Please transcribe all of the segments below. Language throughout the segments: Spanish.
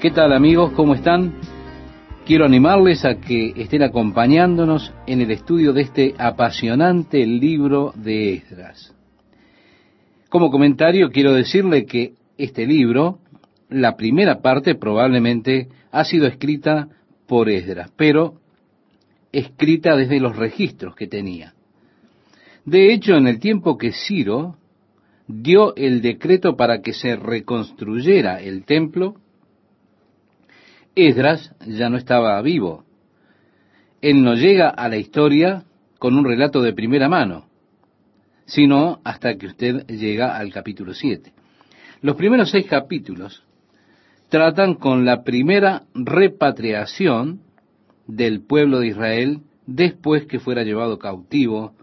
¿Qué tal amigos? ¿Cómo están? Quiero animarles a que estén acompañándonos en el estudio de este apasionante libro de Esdras. Como comentario quiero decirle que este libro, la primera parte probablemente ha sido escrita por Esdras, pero escrita desde los registros que tenía. De hecho, en el tiempo que Ciro dio el decreto para que se reconstruyera el templo, Esdras ya no estaba vivo. Él no llega a la historia con un relato de primera mano, sino hasta que usted llega al capítulo 7. Los primeros seis capítulos tratan con la primera repatriación del pueblo de Israel después que fuera llevado cautivo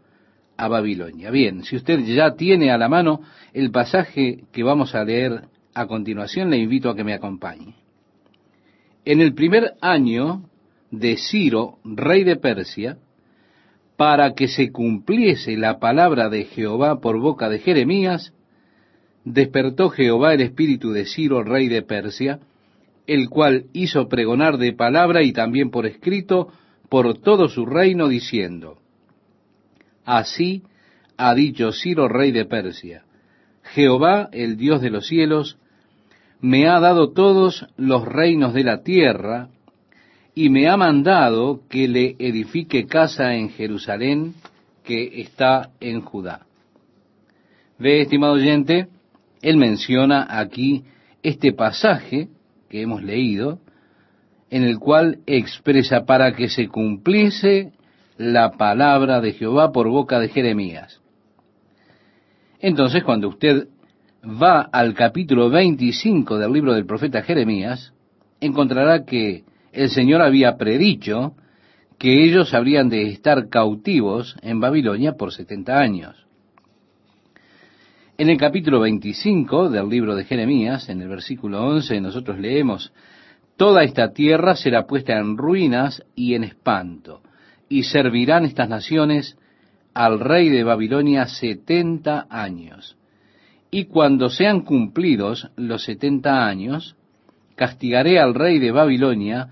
a Babilonia. Bien, si usted ya tiene a la mano el pasaje que vamos a leer a continuación, le invito a que me acompañe. En el primer año de Ciro, rey de Persia, para que se cumpliese la palabra de Jehová por boca de Jeremías, despertó Jehová el espíritu de Ciro, rey de Persia, el cual hizo pregonar de palabra y también por escrito por todo su reino, diciendo, Así ha dicho Ciro, rey de Persia, Jehová, el Dios de los cielos, me ha dado todos los reinos de la tierra, y me ha mandado que le edifique casa en Jerusalén, que está en Judá. Ve, estimado oyente, él menciona aquí este pasaje que hemos leído, en el cual expresa para que se cumpliese la palabra de Jehová por boca de Jeremías. Entonces, cuando usted va al capítulo 25 del libro del profeta Jeremías, encontrará que el Señor había predicho que ellos habrían de estar cautivos en Babilonia por 70 años. En el capítulo 25 del libro de Jeremías, en el versículo 11, nosotros leemos, Toda esta tierra será puesta en ruinas y en espanto, y servirán estas naciones al rey de Babilonia setenta años y cuando sean cumplidos los setenta años, castigaré al rey de Babilonia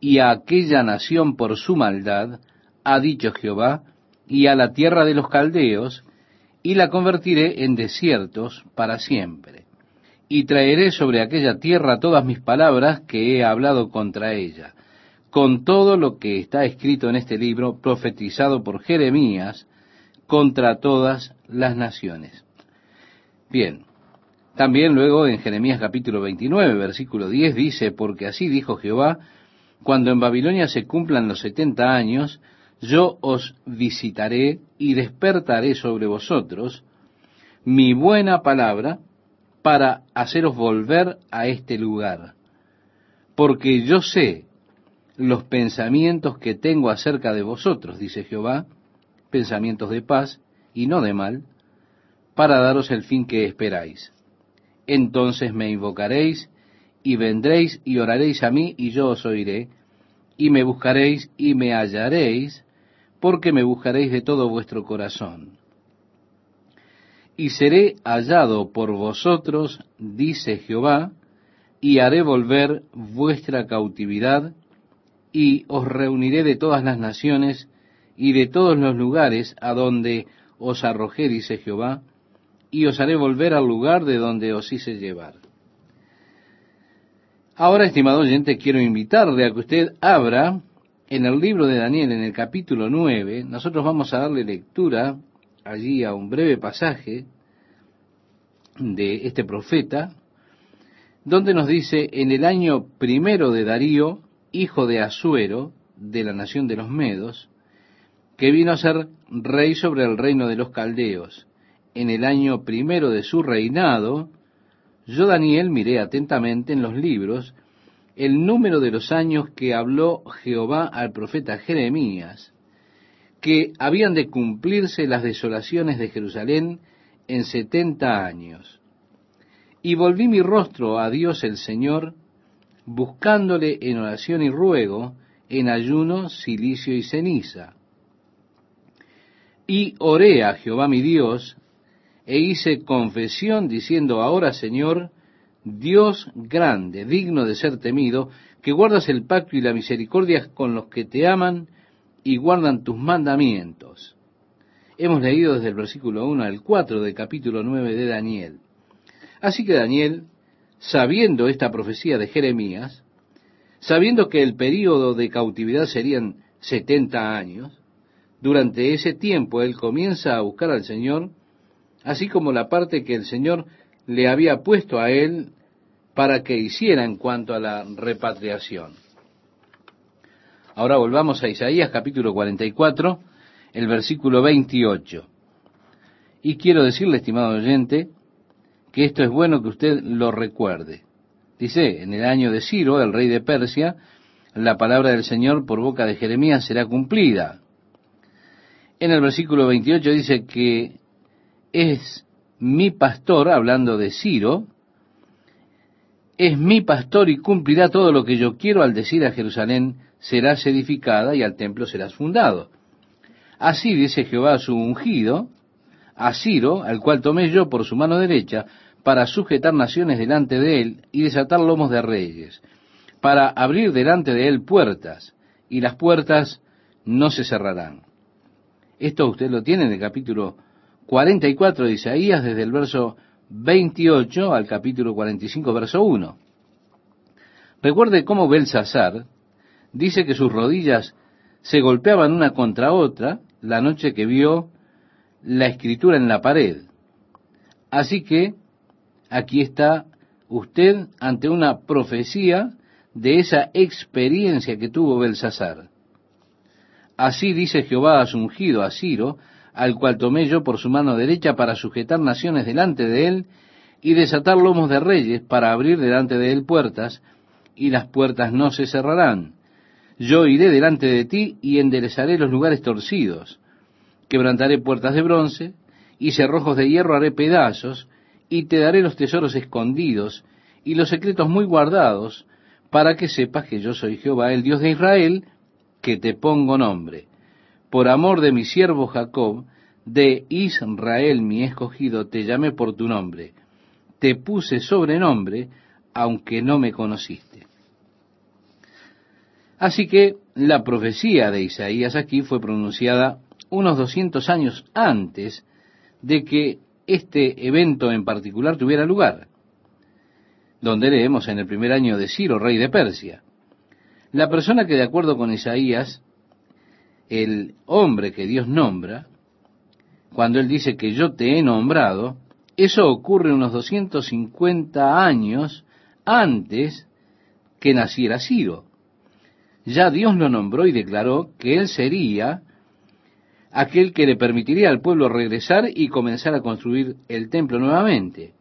y a aquella nación por su maldad, ha dicho Jehová, y a la tierra de los caldeos, y la convertiré en desiertos para siempre. Y traeré sobre aquella tierra todas mis palabras que he hablado contra ella, con todo lo que está escrito en este libro, profetizado por Jeremías, contra todas las naciones. Bien, también luego en Jeremías capítulo 29, versículo 10 dice, porque así dijo Jehová, cuando en Babilonia se cumplan los setenta años, yo os visitaré y despertaré sobre vosotros mi buena palabra para haceros volver a este lugar. Porque yo sé los pensamientos que tengo acerca de vosotros, dice Jehová, pensamientos de paz y no de mal, para daros el fin que esperáis. Entonces me invocaréis y vendréis y oraréis a mí y yo os oiré, y me buscaréis y me hallaréis, porque me buscaréis de todo vuestro corazón. Y seré hallado por vosotros, dice Jehová, y haré volver vuestra cautividad, y os reuniré de todas las naciones y de todos los lugares a donde os arrojé, dice Jehová, y os haré volver al lugar de donde os hice llevar. Ahora, estimado oyente, quiero invitarle a que usted abra en el libro de Daniel, en el capítulo 9, nosotros vamos a darle lectura allí a un breve pasaje de este profeta, donde nos dice, en el año primero de Darío, hijo de Asuero, de la nación de los Medos, que vino a ser rey sobre el reino de los caldeos, en el año primero de su reinado, yo Daniel miré atentamente en los libros el número de los años que habló Jehová al profeta Jeremías, que habían de cumplirse las desolaciones de Jerusalén en setenta años. Y volví mi rostro a Dios el Señor, buscándole en oración y ruego, en ayuno, silicio y ceniza. Y oré a Jehová mi Dios, e hice confesión diciendo, ahora Señor, Dios grande, digno de ser temido, que guardas el pacto y la misericordia con los que te aman y guardan tus mandamientos. Hemos leído desde el versículo 1 al 4 del capítulo 9 de Daniel. Así que Daniel, sabiendo esta profecía de Jeremías, sabiendo que el período de cautividad serían 70 años, durante ese tiempo él comienza a buscar al Señor, así como la parte que el Señor le había puesto a él para que hiciera en cuanto a la repatriación. Ahora volvamos a Isaías capítulo 44, el versículo 28. Y quiero decirle, estimado oyente, que esto es bueno que usted lo recuerde. Dice, en el año de Ciro, el rey de Persia, la palabra del Señor por boca de Jeremías será cumplida. En el versículo 28 dice que es mi pastor, hablando de Ciro, es mi pastor y cumplirá todo lo que yo quiero al decir a Jerusalén, serás edificada y al templo serás fundado. Así dice Jehová a su ungido, a Ciro, al cual tomé yo por su mano derecha, para sujetar naciones delante de él y desatar lomos de reyes, para abrir delante de él puertas, y las puertas no se cerrarán. Esto usted lo tiene en el capítulo 44 de Isaías, desde el verso 28 al capítulo 45, verso 1. Recuerde cómo Belsasar dice que sus rodillas se golpeaban una contra otra la noche que vio la escritura en la pared. Así que aquí está usted ante una profecía de esa experiencia que tuvo Belsasar. Así dice Jehová a su ungido, a Ciro, al cual tomé yo por su mano derecha para sujetar naciones delante de él y desatar lomos de reyes para abrir delante de él puertas, y las puertas no se cerrarán. Yo iré delante de ti y enderezaré los lugares torcidos, quebrantaré puertas de bronce, y cerrojos de hierro haré pedazos, y te daré los tesoros escondidos, y los secretos muy guardados, para que sepas que yo soy Jehová, el Dios de Israel, que te pongo nombre por amor de mi siervo Jacob, de Israel mi escogido, te llamé por tu nombre, te puse sobrenombre, aunque no me conociste. Así que la profecía de Isaías aquí fue pronunciada unos 200 años antes de que este evento en particular tuviera lugar, donde leemos en el primer año de Ciro, rey de Persia. La persona que de acuerdo con Isaías el hombre que Dios nombra, cuando Él dice que yo te he nombrado, eso ocurre unos 250 años antes que naciera Ciro. Ya Dios lo nombró y declaró que Él sería aquel que le permitiría al pueblo regresar y comenzar a construir el templo nuevamente.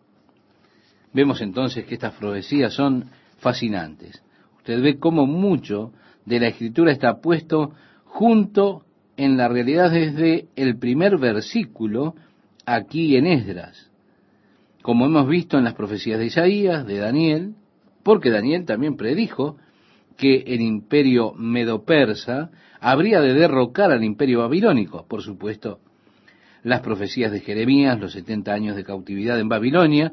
Vemos entonces que estas profecías son fascinantes. Usted ve cómo mucho de la escritura está puesto junto en la realidad desde el primer versículo aquí en Esdras, como hemos visto en las profecías de Isaías, de Daniel, porque Daniel también predijo que el imperio medo-persa habría de derrocar al imperio babilónico, por supuesto, las profecías de Jeremías, los 70 años de cautividad en Babilonia,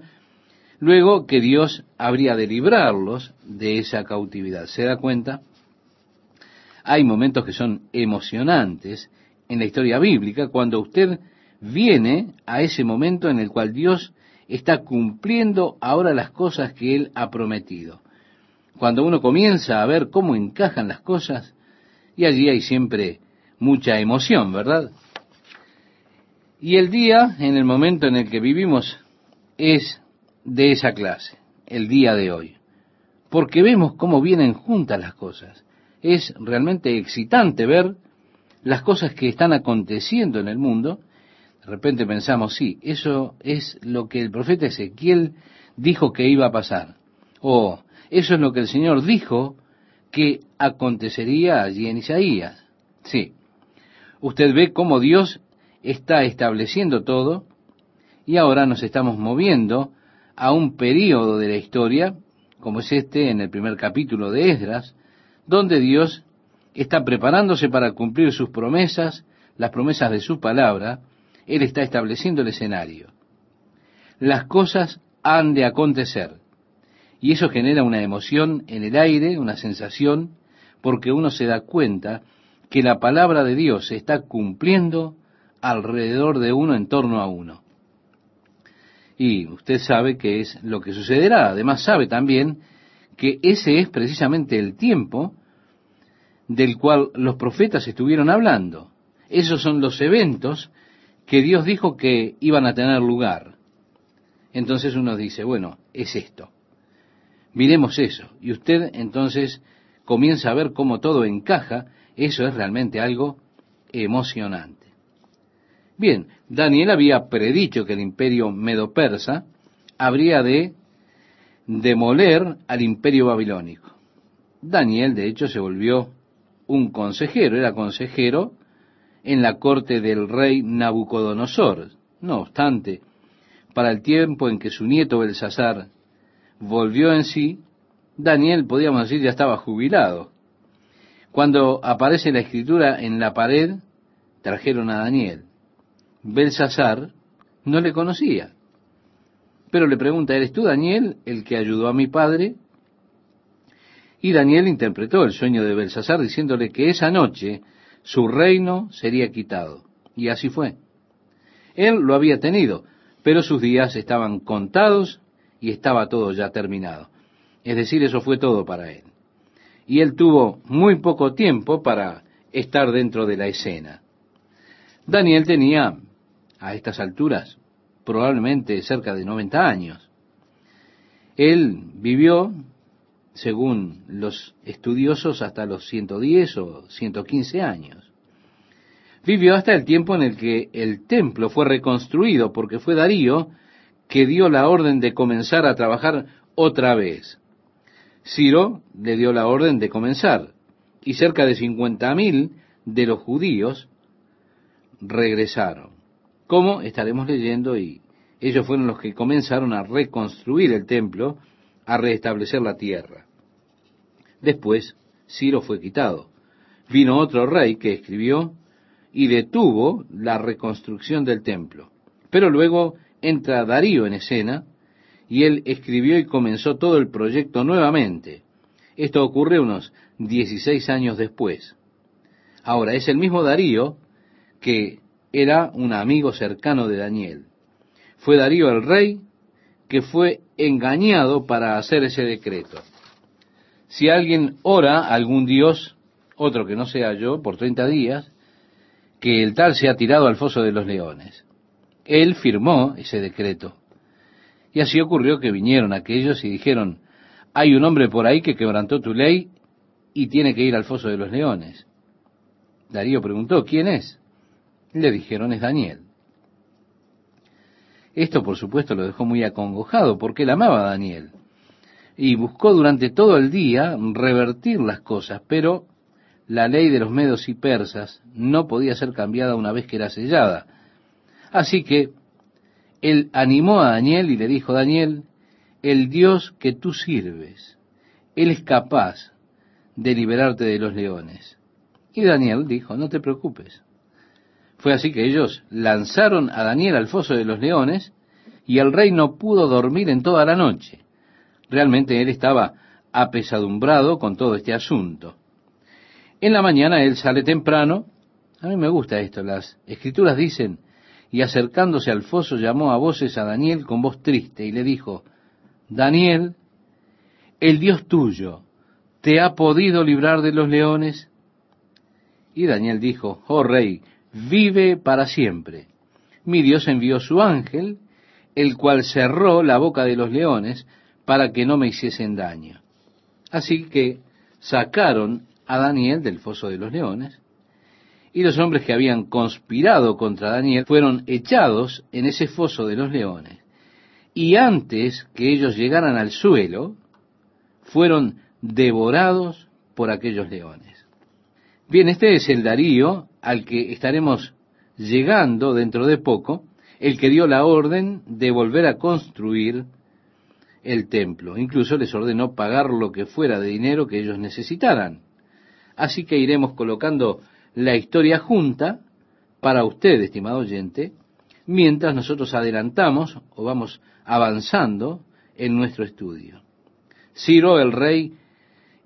luego que Dios habría de librarlos de esa cautividad. ¿Se da cuenta? Hay momentos que son emocionantes en la historia bíblica cuando usted viene a ese momento en el cual Dios está cumpliendo ahora las cosas que Él ha prometido. Cuando uno comienza a ver cómo encajan las cosas, y allí hay siempre mucha emoción, ¿verdad? Y el día, en el momento en el que vivimos, es de esa clase, el día de hoy. Porque vemos cómo vienen juntas las cosas es realmente excitante ver las cosas que están aconteciendo en el mundo. De repente pensamos, sí, eso es lo que el profeta Ezequiel dijo que iba a pasar. O eso es lo que el Señor dijo que acontecería allí en Isaías. Sí, usted ve cómo Dios está estableciendo todo y ahora nos estamos moviendo a un período de la historia, como es este en el primer capítulo de Esdras, donde Dios está preparándose para cumplir sus promesas, las promesas de su palabra, Él está estableciendo el escenario. Las cosas han de acontecer. Y eso genera una emoción en el aire, una sensación, porque uno se da cuenta que la palabra de Dios se está cumpliendo alrededor de uno, en torno a uno. Y usted sabe que es lo que sucederá. Además sabe también que ese es precisamente el tiempo del cual los profetas estuvieron hablando. Esos son los eventos que Dios dijo que iban a tener lugar. Entonces uno dice, bueno, es esto. Miremos eso. Y usted entonces comienza a ver cómo todo encaja. Eso es realmente algo emocionante. Bien, Daniel había predicho que el imperio medo-persa habría de demoler al imperio babilónico. Daniel, de hecho, se volvió un consejero, era consejero en la corte del rey Nabucodonosor. No obstante, para el tiempo en que su nieto Belsasar volvió en sí, Daniel, podríamos decir, ya estaba jubilado. Cuando aparece la escritura en la pared, trajeron a Daniel. Belsasar no le conocía. Pero le pregunta, ¿eres tú Daniel el que ayudó a mi padre? Y Daniel interpretó el sueño de Belsasar diciéndole que esa noche su reino sería quitado. Y así fue. Él lo había tenido, pero sus días estaban contados y estaba todo ya terminado. Es decir, eso fue todo para él. Y él tuvo muy poco tiempo para estar dentro de la escena. Daniel tenía, a estas alturas, probablemente cerca de 90 años. Él vivió, según los estudiosos, hasta los 110 o 115 años. Vivió hasta el tiempo en el que el templo fue reconstruido, porque fue Darío que dio la orden de comenzar a trabajar otra vez. Ciro le dio la orden de comenzar, y cerca de 50.000 de los judíos regresaron. ¿Cómo? Estaremos leyendo y ellos fueron los que comenzaron a reconstruir el templo, a restablecer la tierra. Después, Ciro fue quitado. Vino otro rey que escribió y detuvo la reconstrucción del templo. Pero luego entra Darío en escena y él escribió y comenzó todo el proyecto nuevamente. Esto ocurre unos 16 años después. Ahora, es el mismo Darío que era un amigo cercano de Daniel. Fue Darío el rey que fue engañado para hacer ese decreto. Si alguien ora a algún dios, otro que no sea yo, por 30 días, que el tal sea tirado al foso de los leones. Él firmó ese decreto. Y así ocurrió que vinieron aquellos y dijeron, hay un hombre por ahí que quebrantó tu ley y tiene que ir al foso de los leones. Darío preguntó, ¿quién es? Le dijeron, es Daniel. Esto, por supuesto, lo dejó muy acongojado, porque él amaba a Daniel. Y buscó durante todo el día revertir las cosas, pero la ley de los medos y persas no podía ser cambiada una vez que era sellada. Así que él animó a Daniel y le dijo, Daniel, el Dios que tú sirves, Él es capaz de liberarte de los leones. Y Daniel dijo, no te preocupes, fue así que ellos lanzaron a Daniel al foso de los leones y el rey no pudo dormir en toda la noche. Realmente él estaba apesadumbrado con todo este asunto. En la mañana él sale temprano. A mí me gusta esto. Las escrituras dicen, y acercándose al foso llamó a voces a Daniel con voz triste y le dijo, Daniel, el Dios tuyo, ¿te ha podido librar de los leones? Y Daniel dijo, oh rey, vive para siempre. Mi Dios envió su ángel, el cual cerró la boca de los leones para que no me hiciesen daño. Así que sacaron a Daniel del foso de los leones, y los hombres que habían conspirado contra Daniel fueron echados en ese foso de los leones. Y antes que ellos llegaran al suelo, fueron devorados por aquellos leones. Bien, este es el Darío al que estaremos llegando dentro de poco, el que dio la orden de volver a construir el templo. Incluso les ordenó pagar lo que fuera de dinero que ellos necesitaran. Así que iremos colocando la historia junta para usted, estimado oyente, mientras nosotros adelantamos o vamos avanzando en nuestro estudio. Ciro el rey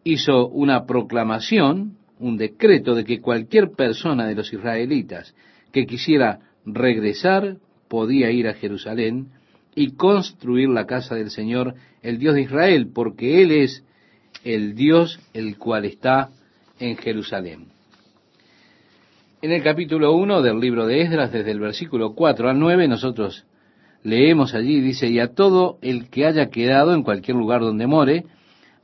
hizo una proclamación, un decreto de que cualquier persona de los israelitas que quisiera regresar podía ir a Jerusalén y construir la casa del Señor, el Dios de Israel, porque Él es el Dios el cual está en Jerusalén. En el capítulo 1 del libro de Esdras, desde el versículo 4 al 9, nosotros leemos allí, dice, y a todo el que haya quedado en cualquier lugar donde more,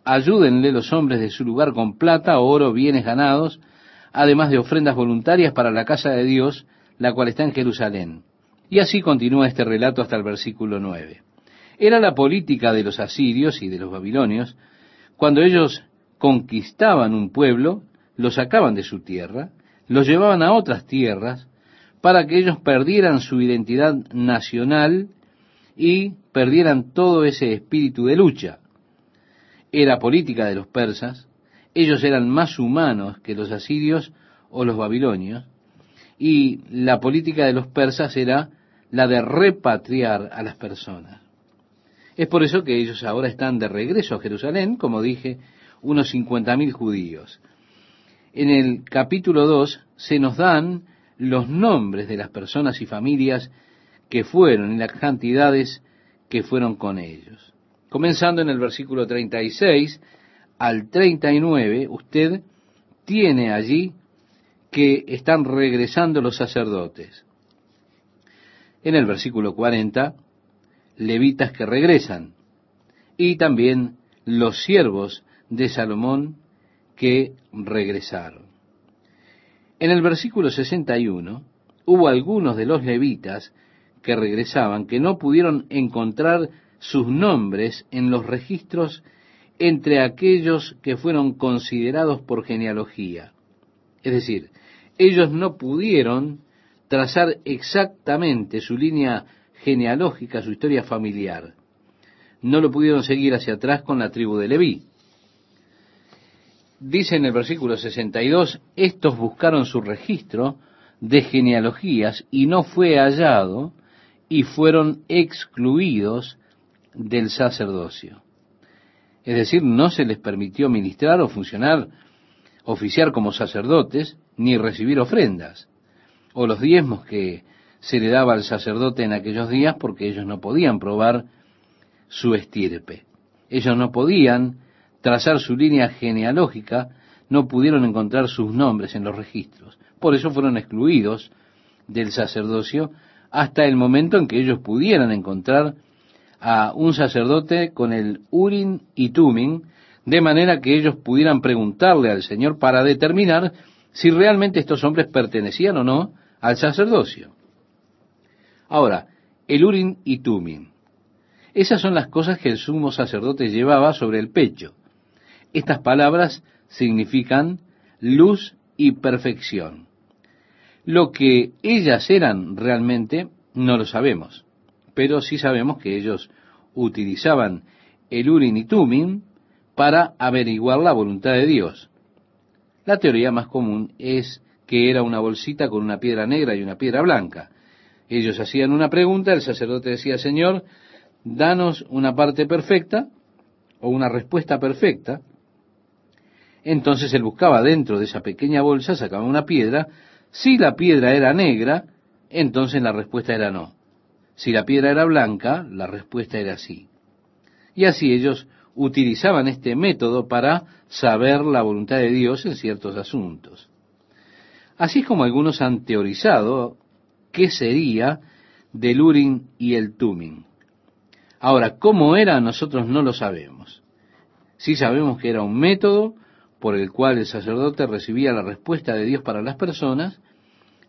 ayúdenle los hombres de su lugar con plata, oro, bienes ganados, además de ofrendas voluntarias para la casa de Dios, la cual está en Jerusalén. Y así continúa este relato hasta el versículo 9. Era la política de los asirios y de los babilonios, cuando ellos conquistaban un pueblo, lo sacaban de su tierra, lo llevaban a otras tierras, para que ellos perdieran su identidad nacional y perdieran todo ese espíritu de lucha. Era política de los persas, ellos eran más humanos que los asirios o los babilonios, y la política de los persas era la de repatriar a las personas. Es por eso que ellos ahora están de regreso a Jerusalén, como dije, unos 50.000 judíos. En el capítulo 2 se nos dan los nombres de las personas y familias que fueron y las cantidades que fueron con ellos. Comenzando en el versículo 36 al 39, usted tiene allí que están regresando los sacerdotes. En el versículo 40, levitas que regresan. Y también los siervos de Salomón que regresaron. En el versículo 61 hubo algunos de los levitas que regresaban que no pudieron encontrar sus nombres en los registros entre aquellos que fueron considerados por genealogía. Es decir, ellos no pudieron trazar exactamente su línea genealógica, su historia familiar. No lo pudieron seguir hacia atrás con la tribu de Leví. Dice en el versículo 62, estos buscaron su registro de genealogías y no fue hallado y fueron excluidos del sacerdocio. Es decir, no se les permitió ministrar o funcionar, oficiar como sacerdotes, ni recibir ofrendas, o los diezmos que se le daba al sacerdote en aquellos días porque ellos no podían probar su estirpe. Ellos no podían trazar su línea genealógica, no pudieron encontrar sus nombres en los registros. Por eso fueron excluidos del sacerdocio hasta el momento en que ellos pudieran encontrar a un sacerdote con el Urim y Tumim, de manera que ellos pudieran preguntarle al Señor para determinar si realmente estos hombres pertenecían o no al sacerdocio. Ahora, el Urim y Tumim. Esas son las cosas que el sumo sacerdote llevaba sobre el pecho. Estas palabras significan luz y perfección. Lo que ellas eran realmente no lo sabemos, pero sí sabemos que ellos utilizaban el Urim y Tumim para averiguar la voluntad de Dios. La teoría más común es que era una bolsita con una piedra negra y una piedra blanca. Ellos hacían una pregunta, el sacerdote decía, Señor, danos una parte perfecta o una respuesta perfecta. Entonces él buscaba dentro de esa pequeña bolsa, sacaba una piedra. Si la piedra era negra, entonces la respuesta era no. Si la piedra era blanca, la respuesta era sí. Y así ellos utilizaban este método para saber la voluntad de Dios en ciertos asuntos. Así como algunos han teorizado qué sería del Urim y el Tumim. Ahora, ¿cómo era? Nosotros no lo sabemos. Sí sabemos que era un método por el cual el sacerdote recibía la respuesta de Dios para las personas,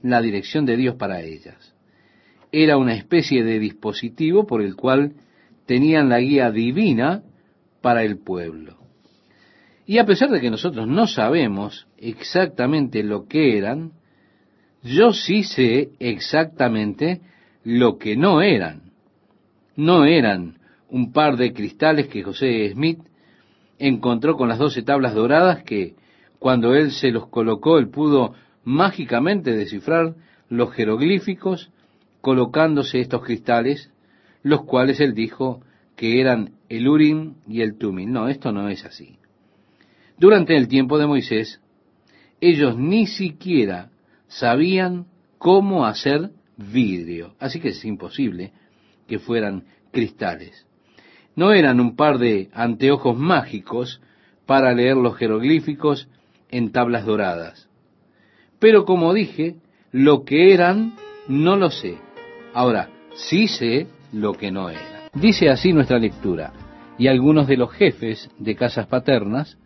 la dirección de Dios para ellas. Era una especie de dispositivo por el cual tenían la guía divina para el pueblo. Y a pesar de que nosotros no sabemos exactamente lo que eran, yo sí sé exactamente lo que no eran. No eran un par de cristales que José Smith encontró con las doce tablas doradas que cuando él se los colocó, él pudo mágicamente descifrar los jeroglíficos colocándose estos cristales, los cuales él dijo que eran el Urim y el Tumim. No, esto no es así. Durante el tiempo de Moisés, ellos ni siquiera sabían cómo hacer vidrio. Así que es imposible que fueran cristales. No eran un par de anteojos mágicos para leer los jeroglíficos en tablas doradas. Pero como dije, lo que eran no lo sé. Ahora, sí sé lo que no era. Dice así nuestra lectura. Y algunos de los jefes de casas paternas,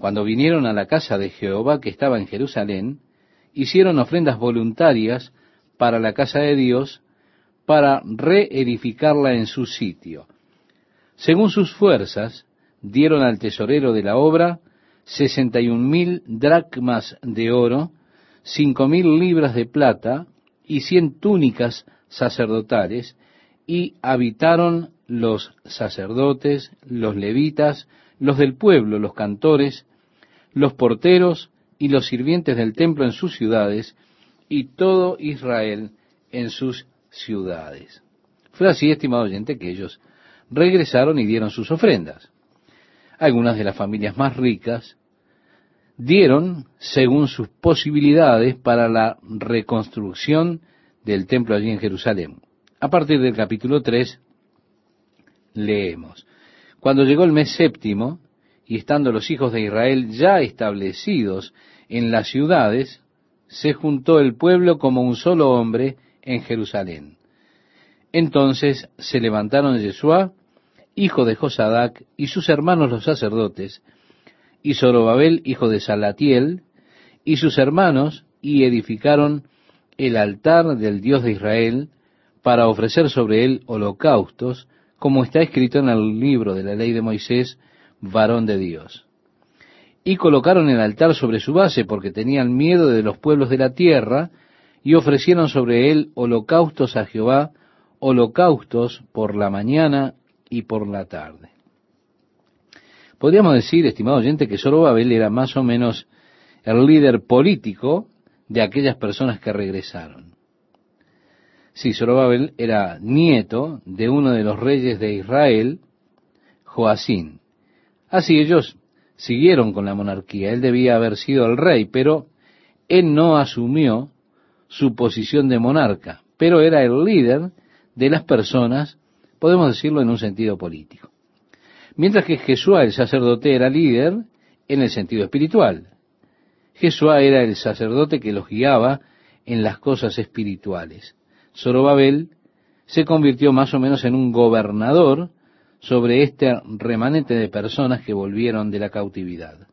cuando vinieron a la casa de Jehová que estaba en Jerusalén, hicieron ofrendas voluntarias para la casa de Dios, para reedificarla en su sitio. Según sus fuerzas, dieron al tesorero de la obra sesenta y un mil dracmas de oro, cinco mil libras de plata y cien túnicas sacerdotales, y habitaron los sacerdotes, los levitas, los del pueblo, los cantores, los porteros y los sirvientes del templo en sus ciudades, y todo Israel en sus ciudades. Fue así, estimado oyente, que ellos regresaron y dieron sus ofrendas. Algunas de las familias más ricas dieron según sus posibilidades para la reconstrucción del templo allí en Jerusalén. A partir del capítulo 3 leemos, cuando llegó el mes séptimo, y estando los hijos de Israel ya establecidos en las ciudades, se juntó el pueblo como un solo hombre en Jerusalén. Entonces se levantaron Yeshua, hijo de Josadac, y sus hermanos los sacerdotes, y Zorobabel, hijo de Salatiel, y sus hermanos, y edificaron el altar del Dios de Israel, para ofrecer sobre él holocaustos, como está escrito en el libro de la ley de Moisés, varón de Dios. Y colocaron el altar sobre su base, porque tenían miedo de los pueblos de la tierra, y ofrecieron sobre él holocaustos a Jehová, holocaustos por la mañana y por la tarde. Podríamos decir, estimado oyente, que Zorobabel era más o menos el líder político de aquellas personas que regresaron. Sí, Zorobabel era nieto de uno de los reyes de Israel, Joacín. Así ellos siguieron con la monarquía. Él debía haber sido el rey, pero él no asumió su posición de monarca, pero era el líder de las personas, podemos decirlo en un sentido político. Mientras que Jesús, el sacerdote, era líder en el sentido espiritual. Jesús era el sacerdote que los guiaba en las cosas espirituales. Zorobabel se convirtió más o menos en un gobernador sobre este remanente de personas que volvieron de la cautividad.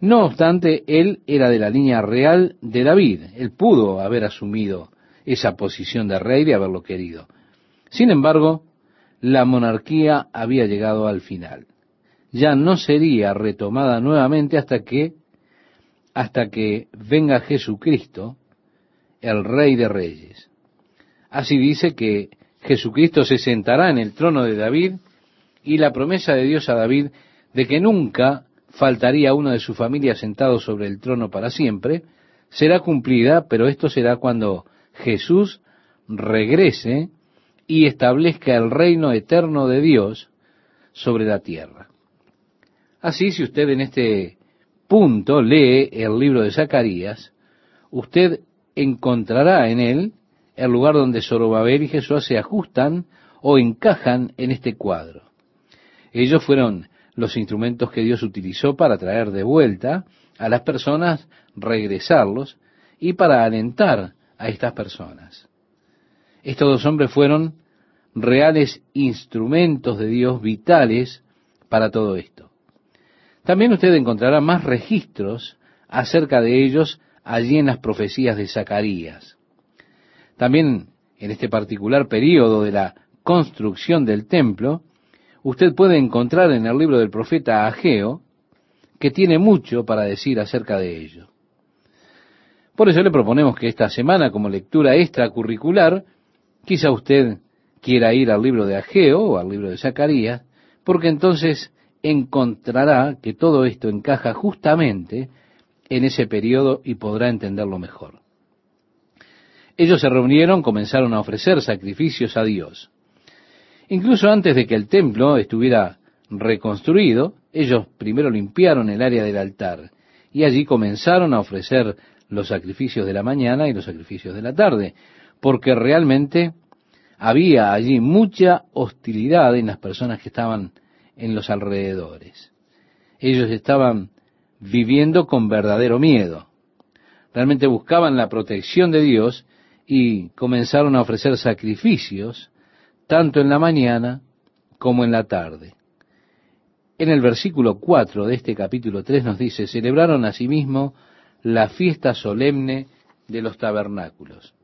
No obstante, él era de la línea real de David. Él pudo haber asumido esa posición de rey de haberlo querido. Sin embargo, la monarquía había llegado al final. Ya no sería retomada nuevamente hasta que hasta que venga Jesucristo, el Rey de Reyes. Así dice que Jesucristo se sentará en el trono de David y la promesa de Dios a David de que nunca faltaría uno de su familia sentado sobre el trono para siempre, será cumplida, pero esto será cuando Jesús regrese y establezca el reino eterno de Dios sobre la tierra. Así, si usted en este punto lee el libro de Zacarías, usted encontrará en él el lugar donde Zorobabel y Jesús se ajustan o encajan en este cuadro. Ellos fueron los instrumentos que Dios utilizó para traer de vuelta a las personas, regresarlos y para alentar a estas personas. Estos dos hombres fueron reales instrumentos de Dios vitales para todo esto. También usted encontrará más registros acerca de ellos allí en las profecías de Zacarías. También en este particular periodo de la construcción del templo, usted puede encontrar en el libro del profeta Ageo que tiene mucho para decir acerca de ello. Por eso le proponemos que esta semana, como lectura extracurricular, quizá usted quiera ir al libro de Ageo o al libro de Zacarías, porque entonces encontrará que todo esto encaja justamente en ese periodo y podrá entenderlo mejor. Ellos se reunieron, comenzaron a ofrecer sacrificios a Dios. Incluso antes de que el templo estuviera reconstruido, ellos primero limpiaron el área del altar y allí comenzaron a ofrecer los sacrificios de la mañana y los sacrificios de la tarde, porque realmente había allí mucha hostilidad en las personas que estaban en los alrededores. Ellos estaban viviendo con verdadero miedo. Realmente buscaban la protección de Dios y comenzaron a ofrecer sacrificios tanto en la mañana como en la tarde. En el versículo 4 de este capítulo 3 nos dice, celebraron asimismo la fiesta solemne de los tabernáculos.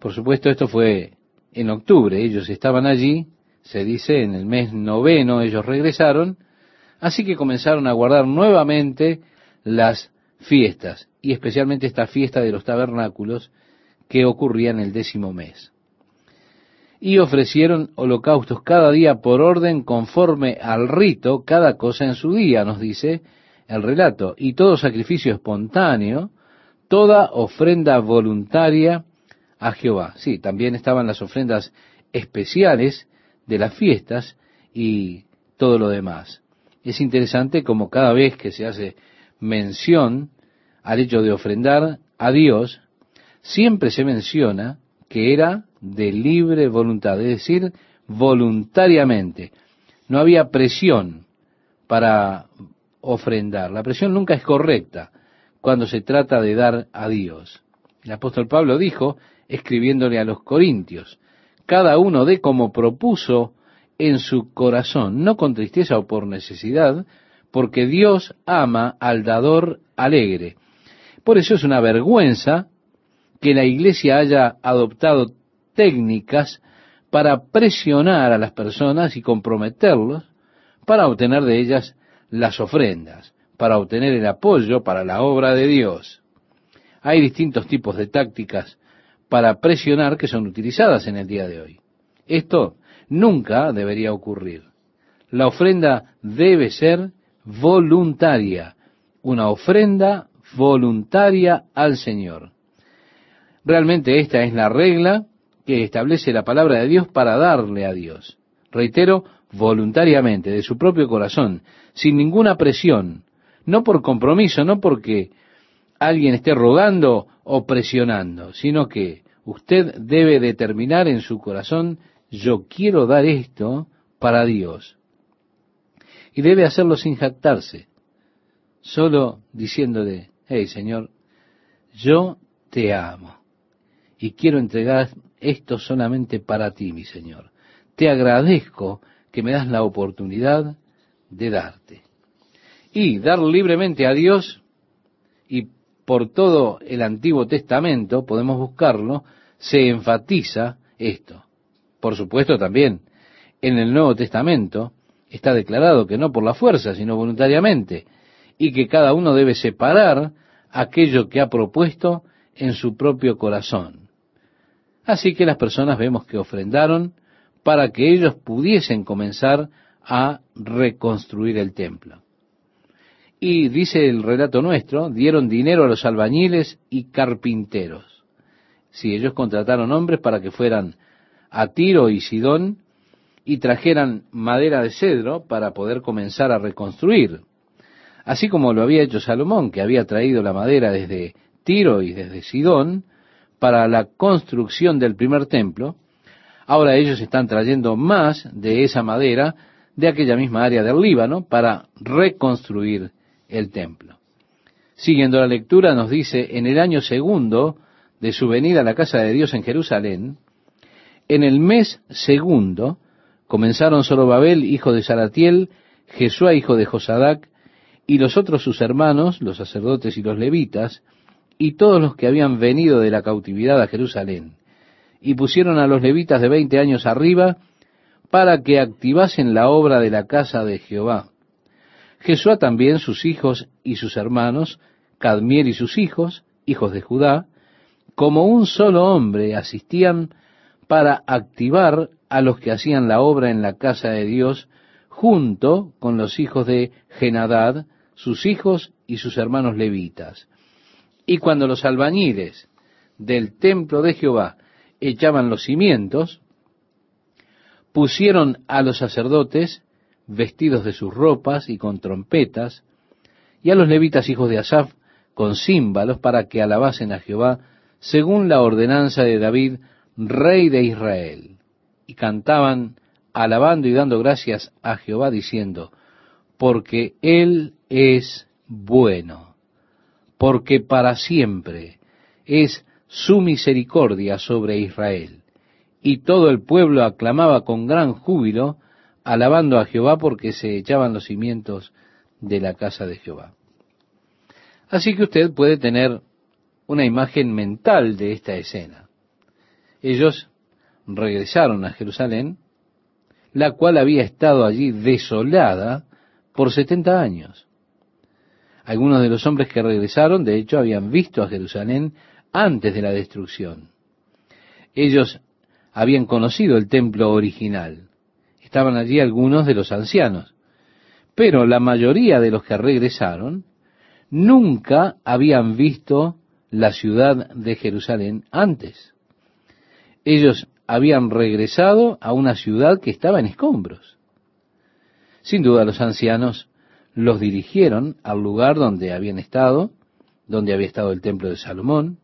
Por supuesto, esto fue en octubre, ellos estaban allí, se dice, en el mes noveno ellos regresaron, así que comenzaron a guardar nuevamente las fiestas, y especialmente esta fiesta de los tabernáculos que ocurría en el décimo mes. Y ofrecieron holocaustos cada día por orden conforme al rito, cada cosa en su día, nos dice el relato, y todo sacrificio espontáneo, toda ofrenda voluntaria a Jehová. Sí, también estaban las ofrendas especiales de las fiestas y todo lo demás. Es interesante como cada vez que se hace mención al hecho de ofrendar a Dios, siempre se menciona que era de libre voluntad, es decir, voluntariamente. No había presión para ofrendar. La presión nunca es correcta cuando se trata de dar a Dios. El apóstol Pablo dijo, escribiéndole a los corintios, cada uno de como propuso en su corazón, no con tristeza o por necesidad, porque Dios ama al dador alegre. Por eso es una vergüenza que la iglesia haya adoptado técnicas para presionar a las personas y comprometerlos para obtener de ellas las ofrendas, para obtener el apoyo para la obra de Dios. Hay distintos tipos de tácticas para presionar que son utilizadas en el día de hoy. Esto nunca debería ocurrir. La ofrenda debe ser voluntaria, una ofrenda voluntaria al Señor. Realmente esta es la regla que establece la palabra de Dios para darle a Dios. Reitero, voluntariamente, de su propio corazón, sin ninguna presión, no por compromiso, no porque alguien esté rogando o presionando, sino que usted debe determinar en su corazón, yo quiero dar esto para Dios. Y debe hacerlo sin jactarse, solo diciéndole, hey Señor, yo te amo y quiero entregar esto solamente para ti, mi Señor. Te agradezco que me das la oportunidad de darte. Y dar libremente a Dios, y por todo el Antiguo Testamento, podemos buscarlo, se enfatiza esto. Por supuesto también en el Nuevo Testamento está declarado que no por la fuerza, sino voluntariamente, y que cada uno debe separar aquello que ha propuesto en su propio corazón. Así que las personas vemos que ofrendaron para que ellos pudiesen comenzar a reconstruir el templo. Y dice el relato nuestro, dieron dinero a los albañiles y carpinteros. Si ellos contrataron hombres para que fueran a Tiro y Sidón y trajeran madera de cedro para poder comenzar a reconstruir. Así como lo había hecho Salomón, que había traído la madera desde Tiro y desde Sidón para la construcción del primer templo, ahora ellos están trayendo más de esa madera de aquella misma área del Líbano para reconstruir el templo. Siguiendo la lectura nos dice, en el año segundo de su venida a la casa de Dios en Jerusalén, en el mes segundo comenzaron Zorobabel, hijo de Salatiel, Jesúa, hijo de Josadac, y los otros sus hermanos, los sacerdotes y los levitas, y todos los que habían venido de la cautividad a Jerusalén, y pusieron a los levitas de veinte años arriba para que activasen la obra de la casa de Jehová. Jesúa también, sus hijos y sus hermanos, Cadmiel y sus hijos, hijos de Judá, como un solo hombre asistían para activar a los que hacían la obra en la casa de Dios, junto con los hijos de Genadad, sus hijos y sus hermanos levitas. Y cuando los albañiles del templo de Jehová echaban los cimientos, pusieron a los sacerdotes vestidos de sus ropas y con trompetas, y a los levitas hijos de Asaf con címbalos para que alabasen a Jehová según la ordenanza de David, rey de Israel. Y cantaban alabando y dando gracias a Jehová diciendo, porque Él es bueno, porque para siempre es su misericordia sobre Israel. Y todo el pueblo aclamaba con gran júbilo, alabando a Jehová porque se echaban los cimientos de la casa de Jehová. Así que usted puede tener una imagen mental de esta escena. Ellos regresaron a Jerusalén, la cual había estado allí desolada por setenta años. Algunos de los hombres que regresaron, de hecho, habían visto a Jerusalén antes de la destrucción. Ellos habían conocido el templo original. Estaban allí algunos de los ancianos. Pero la mayoría de los que regresaron nunca habían visto la ciudad de Jerusalén antes. Ellos habían regresado a una ciudad que estaba en escombros. Sin duda los ancianos los dirigieron al lugar donde habían estado, donde había estado el templo de Salomón.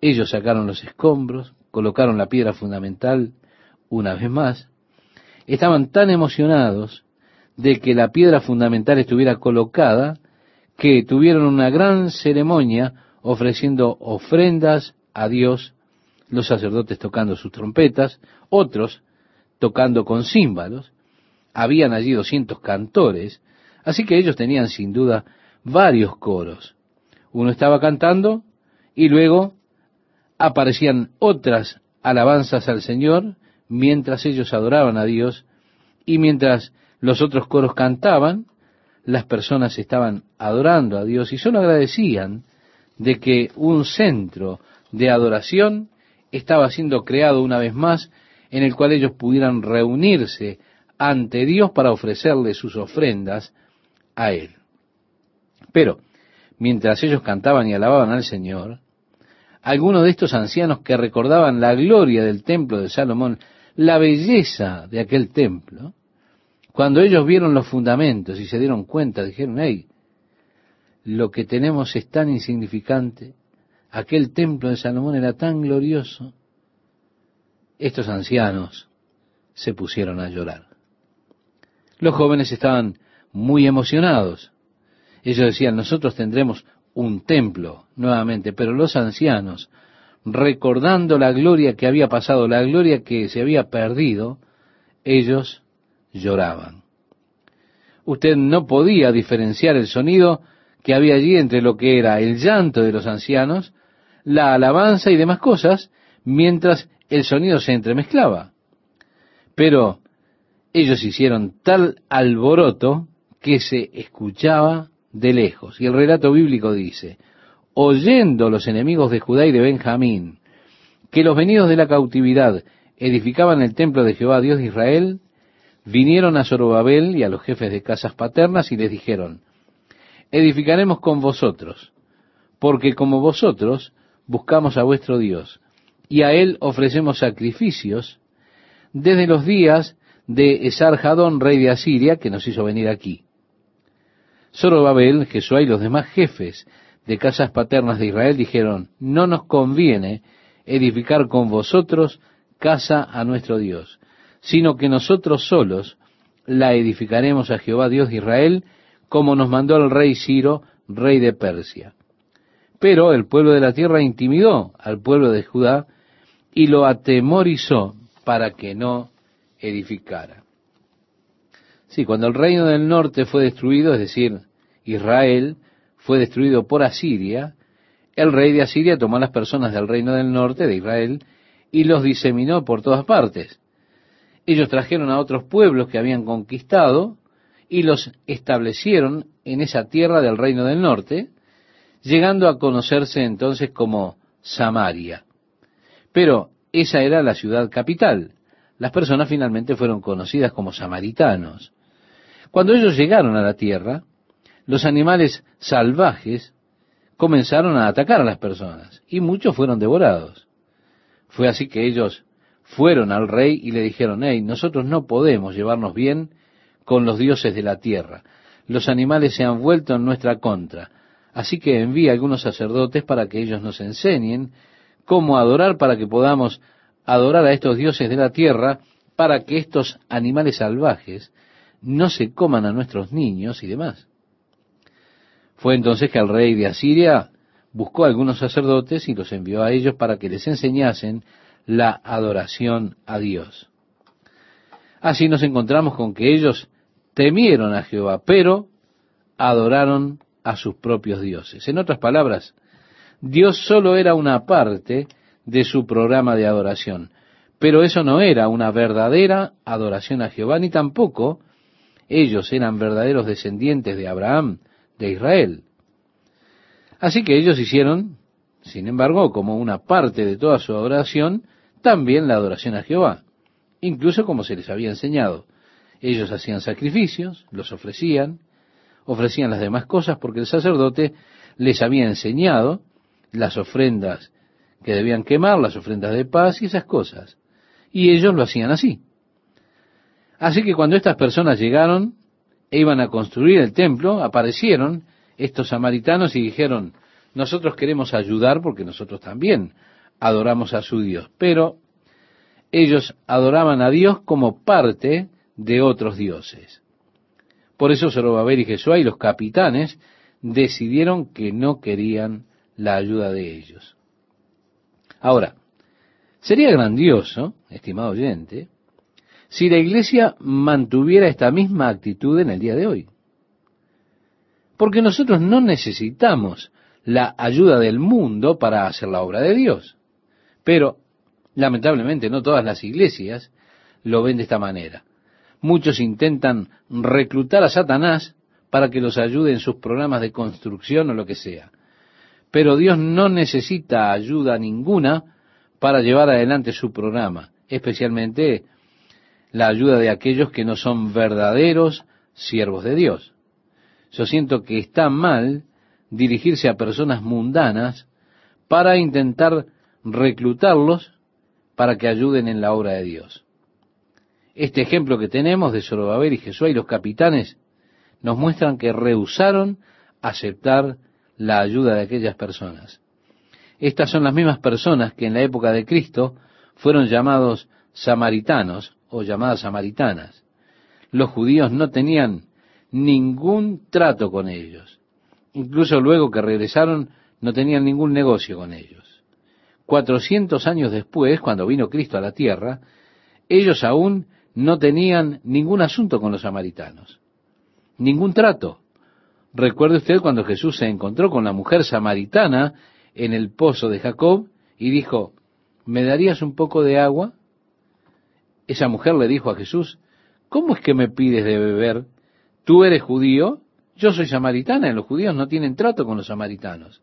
Ellos sacaron los escombros, colocaron la piedra fundamental una vez más. Estaban tan emocionados de que la piedra fundamental estuviera colocada que tuvieron una gran ceremonia ofreciendo ofrendas a Dios, los sacerdotes tocando sus trompetas, otros tocando con címbalos, habían allí doscientos cantores, así que ellos tenían sin duda varios coros. Uno estaba cantando y luego aparecían otras alabanzas al Señor mientras ellos adoraban a Dios y mientras los otros coros cantaban, las personas estaban adorando a Dios y solo agradecían de que un centro de adoración estaba siendo creado una vez más en el cual ellos pudieran reunirse ante Dios para ofrecerle sus ofrendas a Él. Pero, mientras ellos cantaban y alababan al Señor, algunos de estos ancianos que recordaban la gloria del templo de Salomón, la belleza de aquel templo, cuando ellos vieron los fundamentos y se dieron cuenta, dijeron, hey, lo que tenemos es tan insignificante, aquel templo de Salomón era tan glorioso, estos ancianos se pusieron a llorar. Los jóvenes estaban muy emocionados. Ellos decían, nosotros tendremos un templo nuevamente, pero los ancianos, recordando la gloria que había pasado, la gloria que se había perdido, ellos lloraban. Usted no podía diferenciar el sonido que había allí entre lo que era el llanto de los ancianos, la alabanza y demás cosas, mientras el sonido se entremezclaba. Pero ellos hicieron tal alboroto que se escuchaba de lejos. Y el relato bíblico dice, oyendo los enemigos de Judá y de Benjamín, que los venidos de la cautividad edificaban el templo de Jehová, Dios de Israel, vinieron a Zorobabel y a los jefes de casas paternas y les dijeron, edificaremos con vosotros, porque como vosotros buscamos a vuestro Dios, y a él ofrecemos sacrificios desde los días de Esarjadón, rey de Asiria, que nos hizo venir aquí. Zorobabel, Jesuá y los demás jefes de casas paternas de Israel dijeron, no nos conviene edificar con vosotros casa a nuestro Dios, sino que nosotros solos la edificaremos a Jehová Dios de Israel, como nos mandó el rey Ciro, rey de Persia. Pero el pueblo de la tierra intimidó al pueblo de Judá y lo atemorizó para que no edificara. Sí, cuando el reino del norte fue destruido, es decir, Israel fue destruido por Asiria, el rey de Asiria tomó a las personas del reino del norte de Israel y los diseminó por todas partes. Ellos trajeron a otros pueblos que habían conquistado y los establecieron en esa tierra del reino del norte, llegando a conocerse entonces como Samaria. Pero esa era la ciudad capital. Las personas finalmente fueron conocidas como samaritanos. Cuando ellos llegaron a la tierra, los animales salvajes comenzaron a atacar a las personas y muchos fueron devorados. Fue así que ellos fueron al rey y le dijeron, hey, nosotros no podemos llevarnos bien con los dioses de la tierra. Los animales se han vuelto en nuestra contra. Así que envía algunos sacerdotes para que ellos nos enseñen cómo adorar para que podamos adorar a estos dioses de la tierra, para que estos animales salvajes no se coman a nuestros niños y demás. Fue entonces que el rey de Asiria buscó a algunos sacerdotes y los envió a ellos para que les enseñasen la adoración a Dios. Así nos encontramos con que ellos temieron a Jehová, pero adoraron a sus propios dioses. En otras palabras, Dios solo era una parte de su programa de adoración, pero eso no era una verdadera adoración a Jehová, ni tampoco ellos eran verdaderos descendientes de Abraham, de Israel. Así que ellos hicieron, sin embargo, como una parte de toda su adoración, también la adoración a Jehová, incluso como se les había enseñado. Ellos hacían sacrificios, los ofrecían, ofrecían las demás cosas porque el sacerdote les había enseñado las ofrendas que debían quemar, las ofrendas de paz y esas cosas. Y ellos lo hacían así. Así que cuando estas personas llegaron e iban a construir el templo, aparecieron estos samaritanos y dijeron, nosotros queremos ayudar porque nosotros también adoramos a su Dios. Pero ellos adoraban a Dios como parte de otros dioses. Por eso Zorobabel y Jesuá y los capitanes decidieron que no querían la ayuda de ellos. Ahora, sería grandioso, estimado oyente, si la iglesia mantuviera esta misma actitud en el día de hoy. Porque nosotros no necesitamos la ayuda del mundo para hacer la obra de Dios. Pero, lamentablemente, no todas las iglesias lo ven de esta manera. Muchos intentan reclutar a Satanás para que los ayude en sus programas de construcción o lo que sea. Pero Dios no necesita ayuda ninguna para llevar adelante su programa, especialmente la ayuda de aquellos que no son verdaderos siervos de Dios. Yo siento que está mal dirigirse a personas mundanas para intentar reclutarlos para que ayuden en la obra de Dios. Este ejemplo que tenemos de Zorobabel y Jesús y los capitanes nos muestran que rehusaron aceptar la ayuda de aquellas personas. Estas son las mismas personas que en la época de Cristo fueron llamados samaritanos o llamadas samaritanas. Los judíos no tenían ningún trato con ellos. Incluso luego que regresaron no tenían ningún negocio con ellos. Cuatrocientos años después, cuando vino Cristo a la tierra, ellos aún no tenían ningún asunto con los samaritanos, ningún trato. Recuerde usted cuando Jesús se encontró con la mujer samaritana en el pozo de Jacob y dijo, ¿me darías un poco de agua? Esa mujer le dijo a Jesús, ¿cómo es que me pides de beber? Tú eres judío, yo soy samaritana y los judíos no tienen trato con los samaritanos.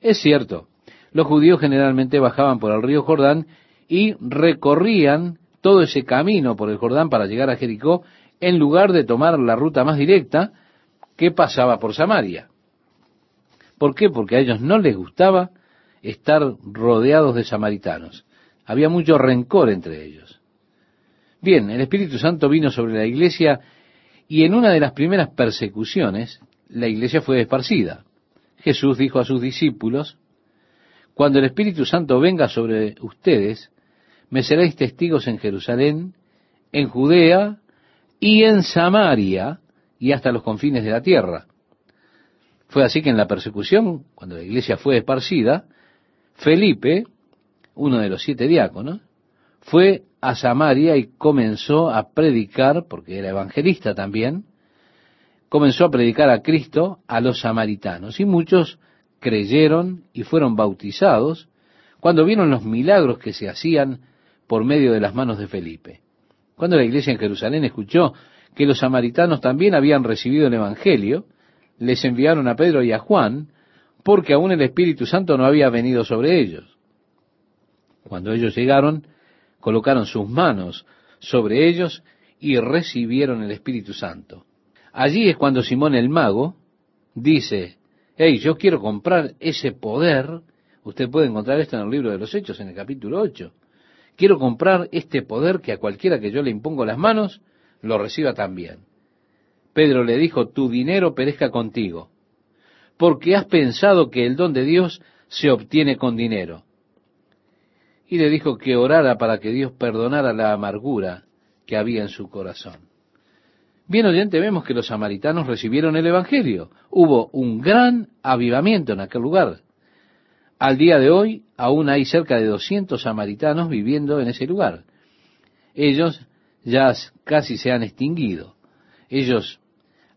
Es cierto, los judíos generalmente bajaban por el río Jordán y recorrían todo ese camino por el Jordán para llegar a Jericó en lugar de tomar la ruta más directa que pasaba por Samaria. ¿Por qué? Porque a ellos no les gustaba estar rodeados de samaritanos. Había mucho rencor entre ellos. Bien, el Espíritu Santo vino sobre la iglesia y en una de las primeras persecuciones la iglesia fue esparcida. Jesús dijo a sus discípulos, cuando el Espíritu Santo venga sobre ustedes, me seréis testigos en Jerusalén, en Judea y en Samaria y hasta los confines de la tierra. Fue así que en la persecución, cuando la iglesia fue esparcida, Felipe, uno de los siete diáconos, fue a Samaria y comenzó a predicar, porque era evangelista también, comenzó a predicar a Cristo a los samaritanos. Y muchos creyeron y fueron bautizados cuando vieron los milagros que se hacían por medio de las manos de Felipe. Cuando la iglesia en Jerusalén escuchó que los samaritanos también habían recibido el Evangelio, les enviaron a Pedro y a Juan, porque aún el Espíritu Santo no había venido sobre ellos. Cuando ellos llegaron, colocaron sus manos sobre ellos y recibieron el Espíritu Santo. Allí es cuando Simón el mago dice, hey, yo quiero comprar ese poder. Usted puede encontrar esto en el libro de los Hechos, en el capítulo 8. quiero comprar este poder que a cualquiera que yo le impongo las manos, lo reciba también. Pedro le dijo, tu dinero perezca contigo, porque has pensado que el don de Dios se obtiene con dinero. Y le dijo que orara para que Dios perdonara la amargura que había en su corazón. Bien oyente, vemos que los samaritanos recibieron el Evangelio. Hubo un gran avivamiento en aquel lugar. Al día de hoy, aún hay cerca de 200 samaritanos viviendo en ese lugar. Ellos ya casi se han extinguido. Ellos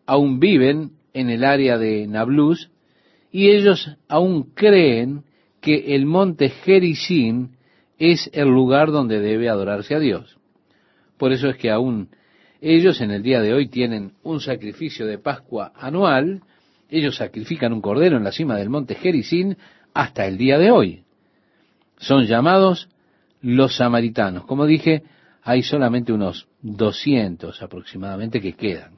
aún viven en el área de Nablus y ellos aún creen que el monte Gerizim es el lugar donde debe adorarse a Dios. Por eso es que aún ellos en el día de hoy tienen un sacrificio de Pascua anual, ellos sacrifican un cordero en la cima del monte Gerizim hasta el día de hoy. Son llamados los samaritanos. Como dije, hay solamente unos 200 aproximadamente que quedan.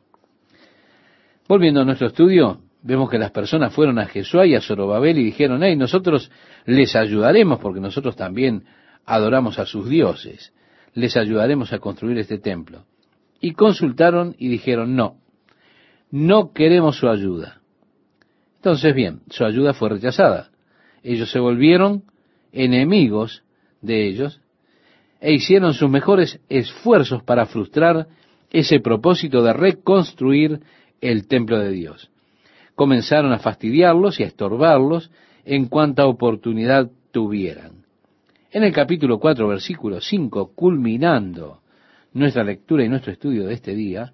Volviendo a nuestro estudio, vemos que las personas fueron a Jesús y a Zorobabel y dijeron, hey, nosotros les ayudaremos porque nosotros también adoramos a sus dioses, les ayudaremos a construir este templo. Y consultaron y dijeron, no, no queremos su ayuda. Entonces, bien, su ayuda fue rechazada. Ellos se volvieron enemigos de ellos e hicieron sus mejores esfuerzos para frustrar ese propósito de reconstruir el templo de Dios. Comenzaron a fastidiarlos y a estorbarlos en cuanta oportunidad tuvieran. En el capítulo 4, versículo 5, culminando nuestra lectura y nuestro estudio de este día,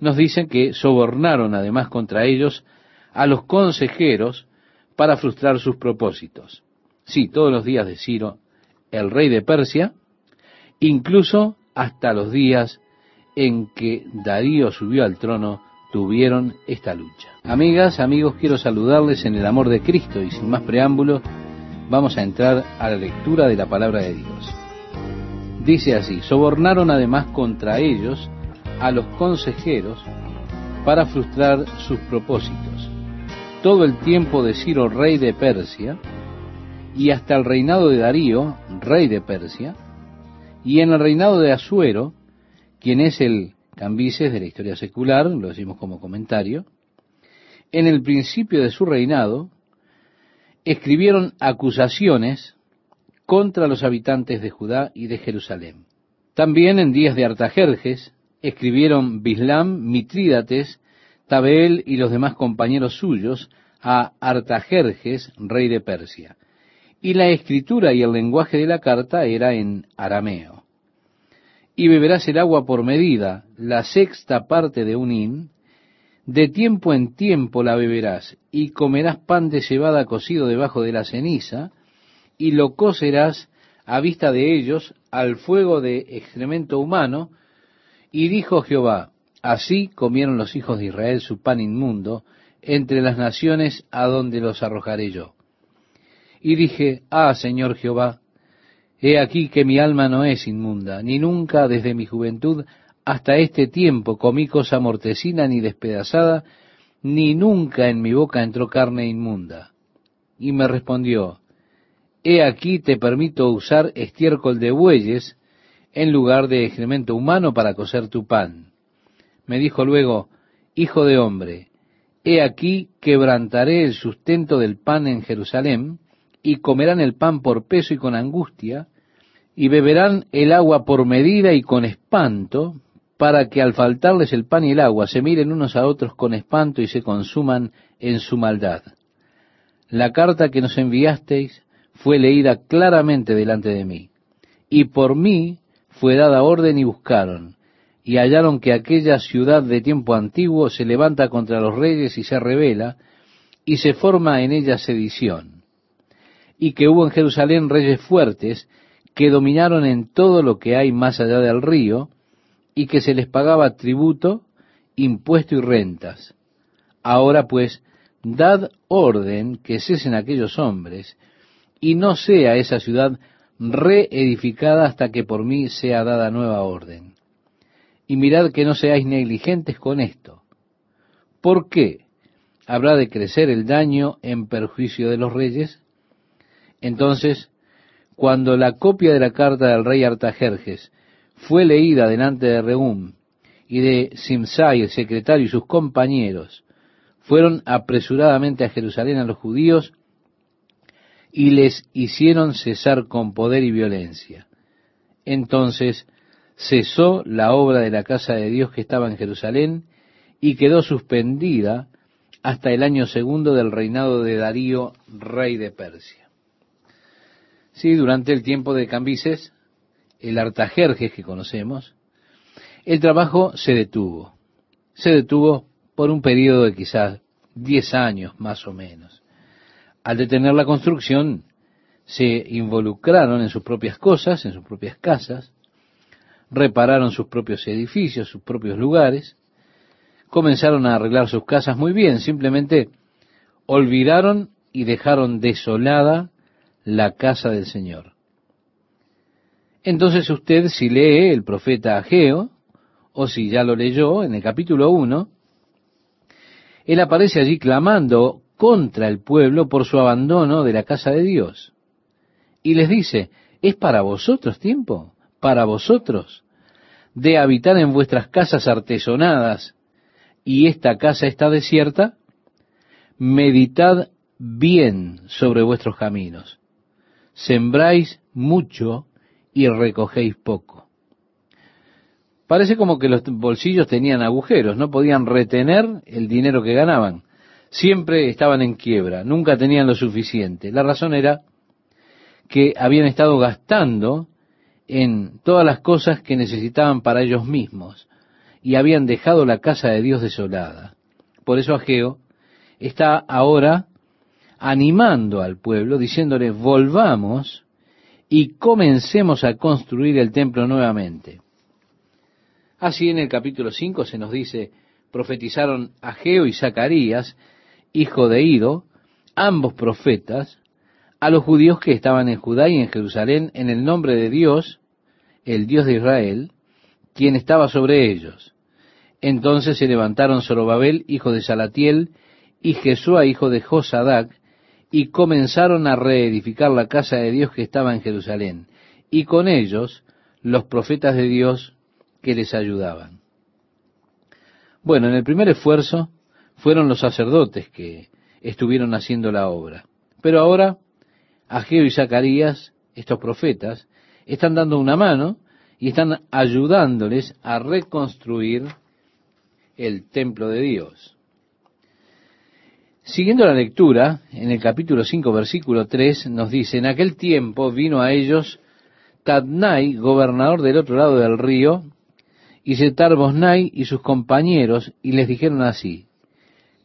nos dicen que sobornaron además contra ellos a los consejeros para frustrar sus propósitos. Sí, todos los días de Ciro, el rey de Persia, incluso hasta los días en que Darío subió al trono tuvieron esta lucha. Amigas, amigos, quiero saludarles en el amor de Cristo y sin más preámbulos, vamos a entrar a la lectura de la palabra de Dios. Dice así, sobornaron además contra ellos a los consejeros para frustrar sus propósitos. Todo el tiempo de Ciro, rey de Persia, y hasta el reinado de Darío, rey de Persia, y en el reinado de Asuero, quien es el Cambises de la historia secular, lo decimos como comentario, en el principio de su reinado, escribieron acusaciones contra los habitantes de Judá y de Jerusalén. También en días de Artajerjes escribieron Bislam, Mitrídates, Tabeel y los demás compañeros suyos a Artajerjes, rey de Persia. Y la escritura y el lenguaje de la carta era en arameo y beberás el agua por medida, la sexta parte de un hin, de tiempo en tiempo la beberás, y comerás pan de cebada cocido debajo de la ceniza, y lo cocerás a vista de ellos al fuego de excremento humano, y dijo Jehová, así comieron los hijos de Israel su pan inmundo entre las naciones a donde los arrojaré yo. Y dije, ah, Señor Jehová, He aquí que mi alma no es inmunda, ni nunca desde mi juventud hasta este tiempo comí cosa mortecina ni despedazada, ni nunca en mi boca entró carne inmunda. Y me respondió, He aquí te permito usar estiércol de bueyes en lugar de excremento humano para cocer tu pan. Me dijo luego, Hijo de hombre, he aquí quebrantaré el sustento del pan en Jerusalén, y comerán el pan por peso y con angustia, y beberán el agua por medida y con espanto, para que al faltarles el pan y el agua se miren unos a otros con espanto y se consuman en su maldad. La carta que nos enviasteis fue leída claramente delante de mí, y por mí fue dada orden y buscaron, y hallaron que aquella ciudad de tiempo antiguo se levanta contra los reyes y se revela, y se forma en ella sedición, y que hubo en Jerusalén reyes fuertes, que dominaron en todo lo que hay más allá del río, y que se les pagaba tributo, impuesto y rentas. Ahora pues, dad orden que cesen aquellos hombres, y no sea esa ciudad reedificada hasta que por mí sea dada nueva orden. Y mirad que no seáis negligentes con esto. ¿Por qué? ¿Habrá de crecer el daño en perjuicio de los reyes? Entonces cuando la copia de la carta del rey Artajerjes fue leída delante de Reum y de Simsai, el secretario, y sus compañeros, fueron apresuradamente a Jerusalén a los judíos y les hicieron cesar con poder y violencia. Entonces cesó la obra de la casa de Dios que estaba en Jerusalén y quedó suspendida hasta el año segundo del reinado de Darío, rey de Persia. Sí, durante el tiempo de Cambises, el Artajerjes que conocemos, el trabajo se detuvo. Se detuvo por un periodo de quizás diez años más o menos. Al detener la construcción, se involucraron en sus propias cosas, en sus propias casas, repararon sus propios edificios, sus propios lugares, comenzaron a arreglar sus casas muy bien, simplemente olvidaron y dejaron desolada la casa del Señor. Entonces usted si lee el profeta Ageo, o si ya lo leyó en el capítulo 1, él aparece allí clamando contra el pueblo por su abandono de la casa de Dios. Y les dice, ¿es para vosotros tiempo? ¿Para vosotros? De habitar en vuestras casas artesonadas y esta casa está desierta, meditad bien sobre vuestros caminos. Sembráis mucho y recogéis poco. Parece como que los bolsillos tenían agujeros, no podían retener el dinero que ganaban. Siempre estaban en quiebra, nunca tenían lo suficiente. La razón era que habían estado gastando en todas las cosas que necesitaban para ellos mismos y habían dejado la casa de Dios desolada. Por eso Ageo está ahora animando al pueblo, diciéndole, volvamos y comencemos a construir el templo nuevamente. Así en el capítulo 5 se nos dice, profetizaron Ageo y Zacarías, hijo de Ido, ambos profetas, a los judíos que estaban en Judá y en Jerusalén en el nombre de Dios, el Dios de Israel, quien estaba sobre ellos. Entonces se levantaron Zorobabel, hijo de Salatiel, y Jesúa, hijo de Josadac, y comenzaron a reedificar la casa de Dios que estaba en Jerusalén, y con ellos los profetas de Dios que les ayudaban. Bueno, en el primer esfuerzo fueron los sacerdotes que estuvieron haciendo la obra. Pero ahora, Ageo y Zacarías, estos profetas, están dando una mano y están ayudándoles a reconstruir el templo de Dios. Siguiendo la lectura, en el capítulo 5, versículo 3, nos dice, en aquel tiempo vino a ellos Tadnai, gobernador del otro lado del río, y Setar Bosnai y sus compañeros, y les dijeron así,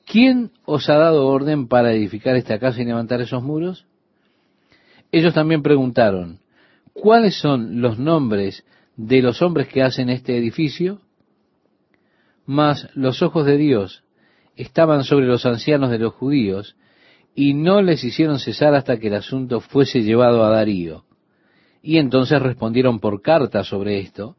¿quién os ha dado orden para edificar esta casa y levantar esos muros? Ellos también preguntaron, ¿cuáles son los nombres de los hombres que hacen este edificio? Mas los ojos de Dios estaban sobre los ancianos de los judíos, y no les hicieron cesar hasta que el asunto fuese llevado a Darío. Y entonces respondieron por carta sobre esto,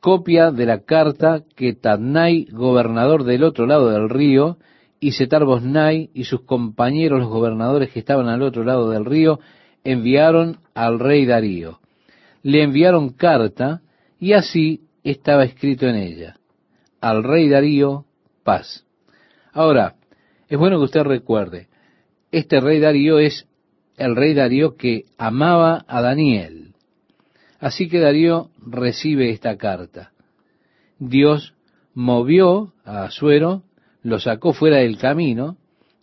copia de la carta que Tadnai, gobernador del otro lado del río, y Setar Bosnai y sus compañeros los gobernadores que estaban al otro lado del río, enviaron al rey Darío. Le enviaron carta, y así estaba escrito en ella al rey Darío paz. Ahora, es bueno que usted recuerde, este rey Darío es el rey Darío que amaba a Daniel. Así que Darío recibe esta carta. Dios movió a Asuero, lo sacó fuera del camino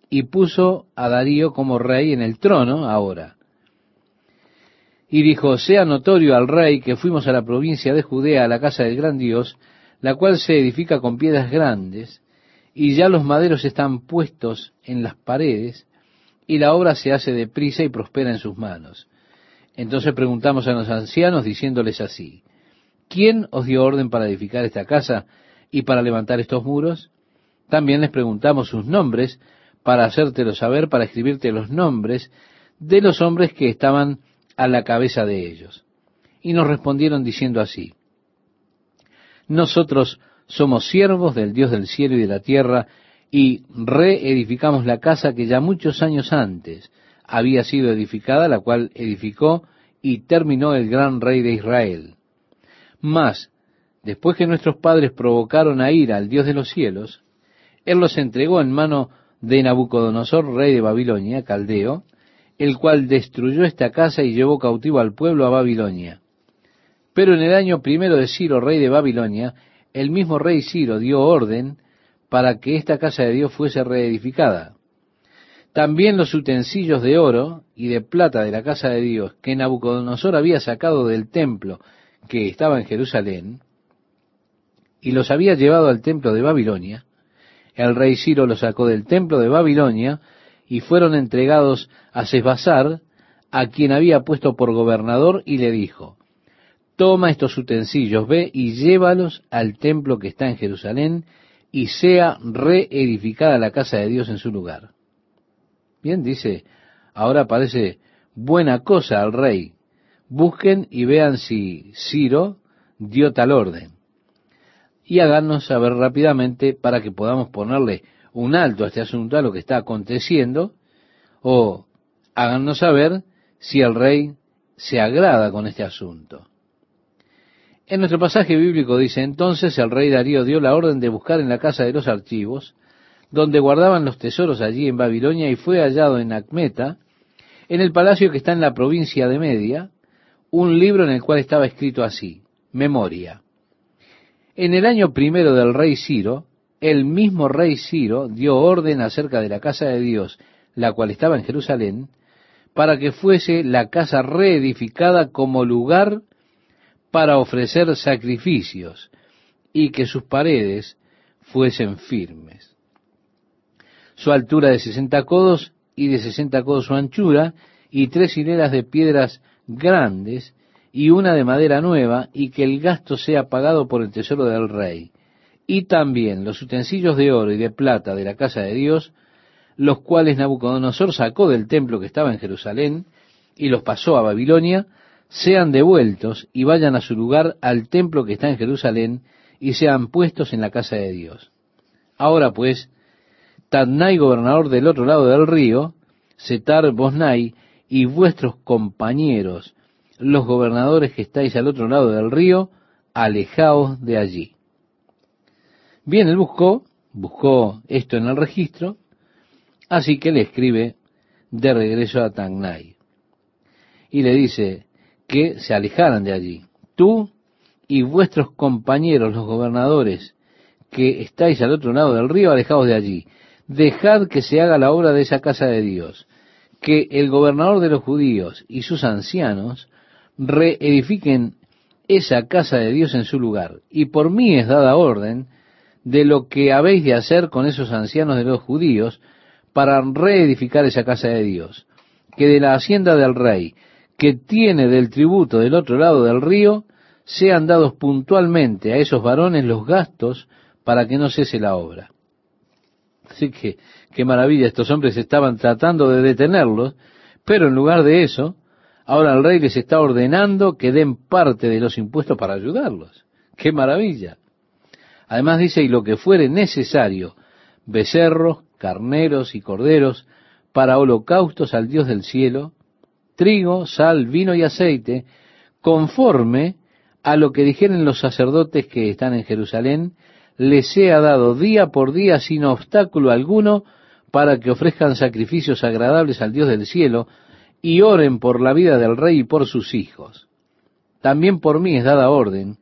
y puso a Darío como rey en el trono ahora. Y dijo, sea notorio al rey que fuimos a la provincia de Judea, a la casa del gran Dios, la cual se edifica con piedras grandes, y ya los maderos están puestos en las paredes, y la obra se hace deprisa y prospera en sus manos. Entonces preguntamos a los ancianos diciéndoles así, ¿quién os dio orden para edificar esta casa y para levantar estos muros? También les preguntamos sus nombres para hacértelo saber, para escribirte los nombres de los hombres que estaban a la cabeza de ellos. Y nos respondieron diciendo así, nosotros somos siervos del Dios del cielo y de la tierra y reedificamos la casa que ya muchos años antes había sido edificada, la cual edificó y terminó el gran rey de Israel. Mas, después que nuestros padres provocaron a ira al Dios de los cielos, Él los entregó en mano de Nabucodonosor, rey de Babilonia, caldeo, el cual destruyó esta casa y llevó cautivo al pueblo a Babilonia. Pero en el año primero de Ciro, rey de Babilonia, el mismo rey Ciro dio orden para que esta casa de Dios fuese reedificada. También los utensilios de oro y de plata de la casa de Dios que Nabucodonosor había sacado del templo que estaba en Jerusalén, y los había llevado al templo de Babilonia, el rey Ciro los sacó del templo de Babilonia y fueron entregados a Sesbazar, a quien había puesto por gobernador, y le dijo, toma estos utensilios, ve y llévalos al templo que está en Jerusalén, y sea reedificada la casa de Dios en su lugar. Bien, dice, ahora parece buena cosa al rey. Busquen y vean si Ciro dio tal orden. Y háganos saber rápidamente para que podamos ponerle un alto a este asunto, a lo que está aconteciendo, o háganos saber si el rey se agrada con este asunto. En nuestro pasaje bíblico dice, entonces el rey Darío dio la orden de buscar en la casa de los archivos, donde guardaban los tesoros allí en Babilonia, y fue hallado en Acmeta, en el palacio que está en la provincia de Media, un libro en el cual estaba escrito así, Memoria. En el año primero del rey Ciro, el mismo rey Ciro dio orden acerca de la casa de Dios, la cual estaba en Jerusalén, para que fuese la casa reedificada como lugar para ofrecer sacrificios y que sus paredes fuesen firmes. Su altura de sesenta codos y de sesenta codos su anchura y tres hileras de piedras grandes y una de madera nueva y que el gasto sea pagado por el tesoro del rey. Y también los utensilios de oro y de plata de la casa de Dios, los cuales Nabucodonosor sacó del templo que estaba en Jerusalén y los pasó a Babilonia, sean devueltos y vayan a su lugar al templo que está en Jerusalén y sean puestos en la casa de Dios. Ahora pues, Tadnai, gobernador del otro lado del río, Setar Bosnai y vuestros compañeros, los gobernadores que estáis al otro lado del río, alejaos de allí. Bien, él buscó, buscó esto en el registro, así que le escribe de regreso a Tagnai. Y le dice, que se alejaran de allí. Tú y vuestros compañeros, los gobernadores, que estáis al otro lado del río, alejaos de allí. Dejad que se haga la obra de esa casa de Dios, que el gobernador de los judíos y sus ancianos reedifiquen esa casa de Dios en su lugar. Y por mí es dada orden de lo que habéis de hacer con esos ancianos de los judíos para reedificar esa casa de Dios, que de la hacienda del rey que tiene del tributo del otro lado del río, sean dados puntualmente a esos varones los gastos para que no cese la obra. Así que, qué maravilla, estos hombres estaban tratando de detenerlos, pero en lugar de eso, ahora el rey les está ordenando que den parte de los impuestos para ayudarlos. ¡Qué maravilla! Además dice, y lo que fuere necesario, becerros, carneros y corderos, para holocaustos al Dios del cielo, trigo, sal, vino y aceite, conforme a lo que dijeren los sacerdotes que están en Jerusalén, les sea dado día por día sin obstáculo alguno para que ofrezcan sacrificios agradables al Dios del cielo y oren por la vida del rey y por sus hijos. También por mí es dada orden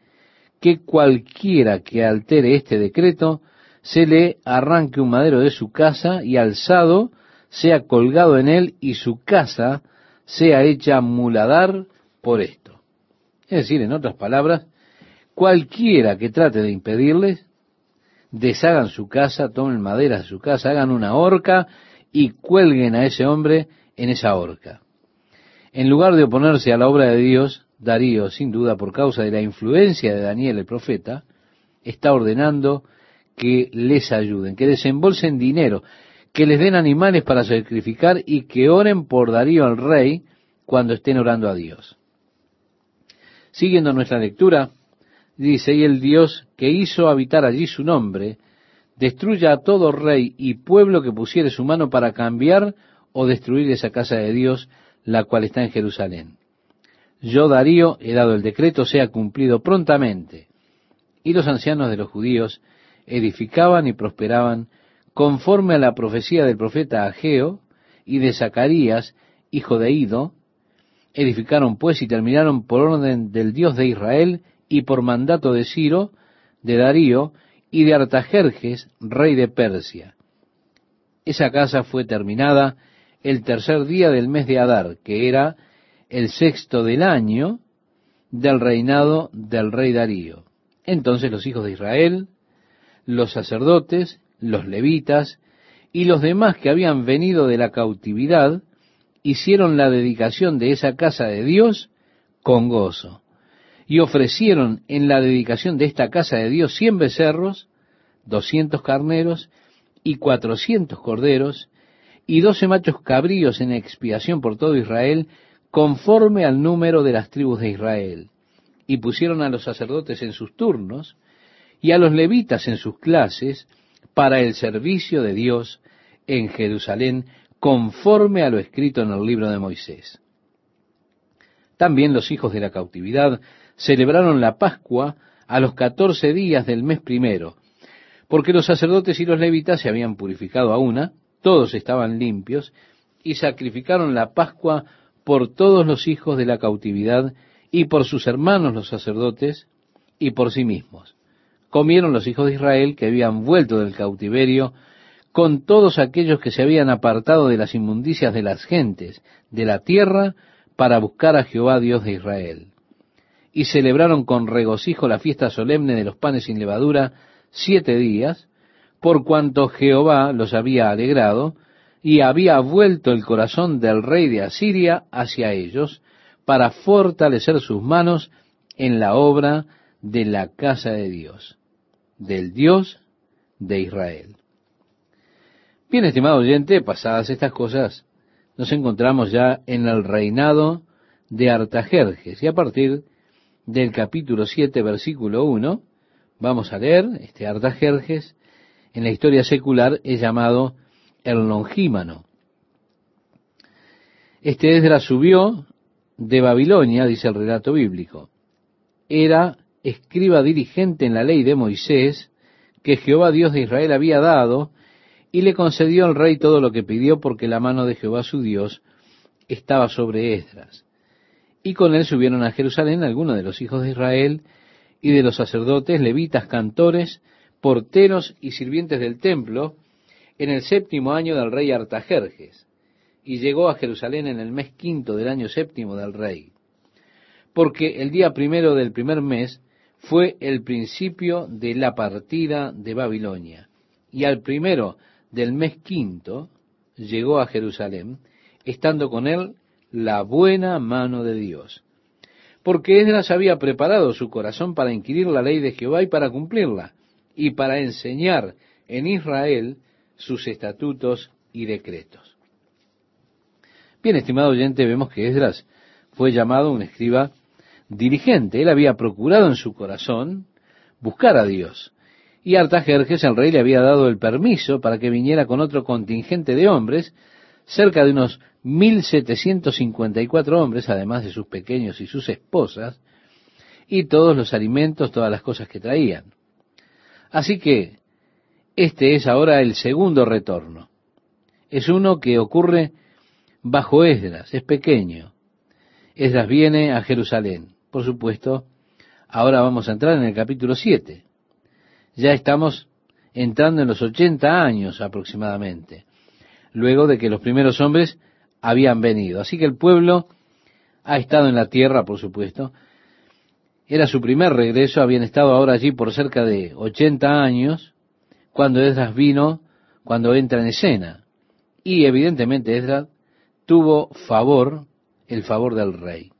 que cualquiera que altere este decreto se le arranque un madero de su casa y alzado sea colgado en él y su casa sea hecha muladar por esto. Es decir, en otras palabras, cualquiera que trate de impedirles, deshagan su casa, tomen madera de su casa, hagan una horca y cuelguen a ese hombre en esa horca. En lugar de oponerse a la obra de Dios, Darío, sin duda por causa de la influencia de Daniel el profeta, está ordenando que les ayuden, que desembolsen dinero, que les den animales para sacrificar y que oren por Darío el rey cuando estén orando a Dios. Siguiendo nuestra lectura, dice, y el Dios que hizo habitar allí su nombre, destruya a todo rey y pueblo que pusiere su mano para cambiar o destruir esa casa de Dios, la cual está en Jerusalén. yo Darío he dado el decreto, sea cumplido prontamente. Y los ancianos de los judíos edificaban y prosperaban conforme a la profecía del profeta Ageo y de Zacarías, hijo de Ido, edificaron pues y terminaron por orden del Dios de Israel y por mandato de Ciro, de Darío y de Artajerjes, rey de Persia. Esa casa fue terminada el tercer día del mes de Adar, que era el sexto del año del reinado del rey Darío. Entonces los hijos de Israel, los sacerdotes, los levitas y los demás que habían venido de la cautividad, hicieron la dedicación de esa casa de Dios con gozo. Y ofrecieron en la dedicación de esta casa de Dios cien becerros, doscientos carneros y cuatrocientos corderos, y doce machos cabríos en expiación por todo Israel, conforme al número de las tribus de Israel. Y pusieron a los sacerdotes en sus turnos, y a los levitas en sus clases, para el servicio de Dios en Jerusalén, conforme a lo escrito en el libro de Moisés. También los hijos de la cautividad celebraron la Pascua a los catorce días del mes primero, porque los sacerdotes y los levitas se habían purificado a una, todos estaban limpios, y sacrificaron la Pascua por todos los hijos de la cautividad, y por sus hermanos los sacerdotes, y por sí mismos. Comieron los hijos de Israel que habían vuelto del cautiverio con todos aquellos que se habían apartado de las inmundicias de las gentes de la tierra para buscar a Jehová Dios de Israel. Y celebraron con regocijo la fiesta solemne de los panes sin levadura siete días, por cuanto Jehová los había alegrado, y había vuelto el corazón del rey de Asiria hacia ellos, para fortalecer sus manos en la obra de la casa de Dios, del Dios de Israel. Bien, estimado oyente, pasadas estas cosas, nos encontramos ya en el reinado de Artajerjes. Y a partir del capítulo 7, versículo 1, vamos a leer, este Artajerjes, en la historia secular es llamado el Longímano. Este Esdras subió de Babilonia, dice el relato bíblico. Era escriba dirigente en la ley de Moisés que Jehová Dios de Israel había dado y le concedió al rey todo lo que pidió porque la mano de Jehová su Dios estaba sobre Esdras. Y con él subieron a Jerusalén algunos de los hijos de Israel y de los sacerdotes, levitas, cantores, porteros y sirvientes del templo, en el séptimo año del rey Artajerjes, y llegó a Jerusalén en el mes quinto del año séptimo del rey. Porque el día primero del primer mes fue el principio de la partida de Babilonia, y al primero del mes quinto llegó a Jerusalén, estando con él la buena mano de Dios. Porque Esdras había preparado su corazón para inquirir la ley de Jehová y para cumplirla, y para enseñar en Israel sus estatutos y decretos. Bien, estimado oyente, vemos que Esdras fue llamado un escriba dirigente. Él había procurado en su corazón buscar a Dios. Y Artajerjes, el rey, le había dado el permiso para que viniera con otro contingente de hombres, cerca de unos 1754 hombres, además de sus pequeños y sus esposas, y todos los alimentos, todas las cosas que traían. Así que este es ahora el segundo retorno. Es uno que ocurre bajo Esdras, es pequeño. Esdras viene a Jerusalén. Por supuesto, ahora vamos a entrar en el capítulo 7 ya estamos entrando en los 80 años aproximadamente, luego de que los primeros hombres habían venido. Así que el pueblo ha estado en la tierra, por supuesto. Era su primer regreso, habían estado ahora allí por cerca de 80 años, cuando Esdras vino, cuando entra en escena. Y evidentemente Esdras tuvo favor, el favor del rey.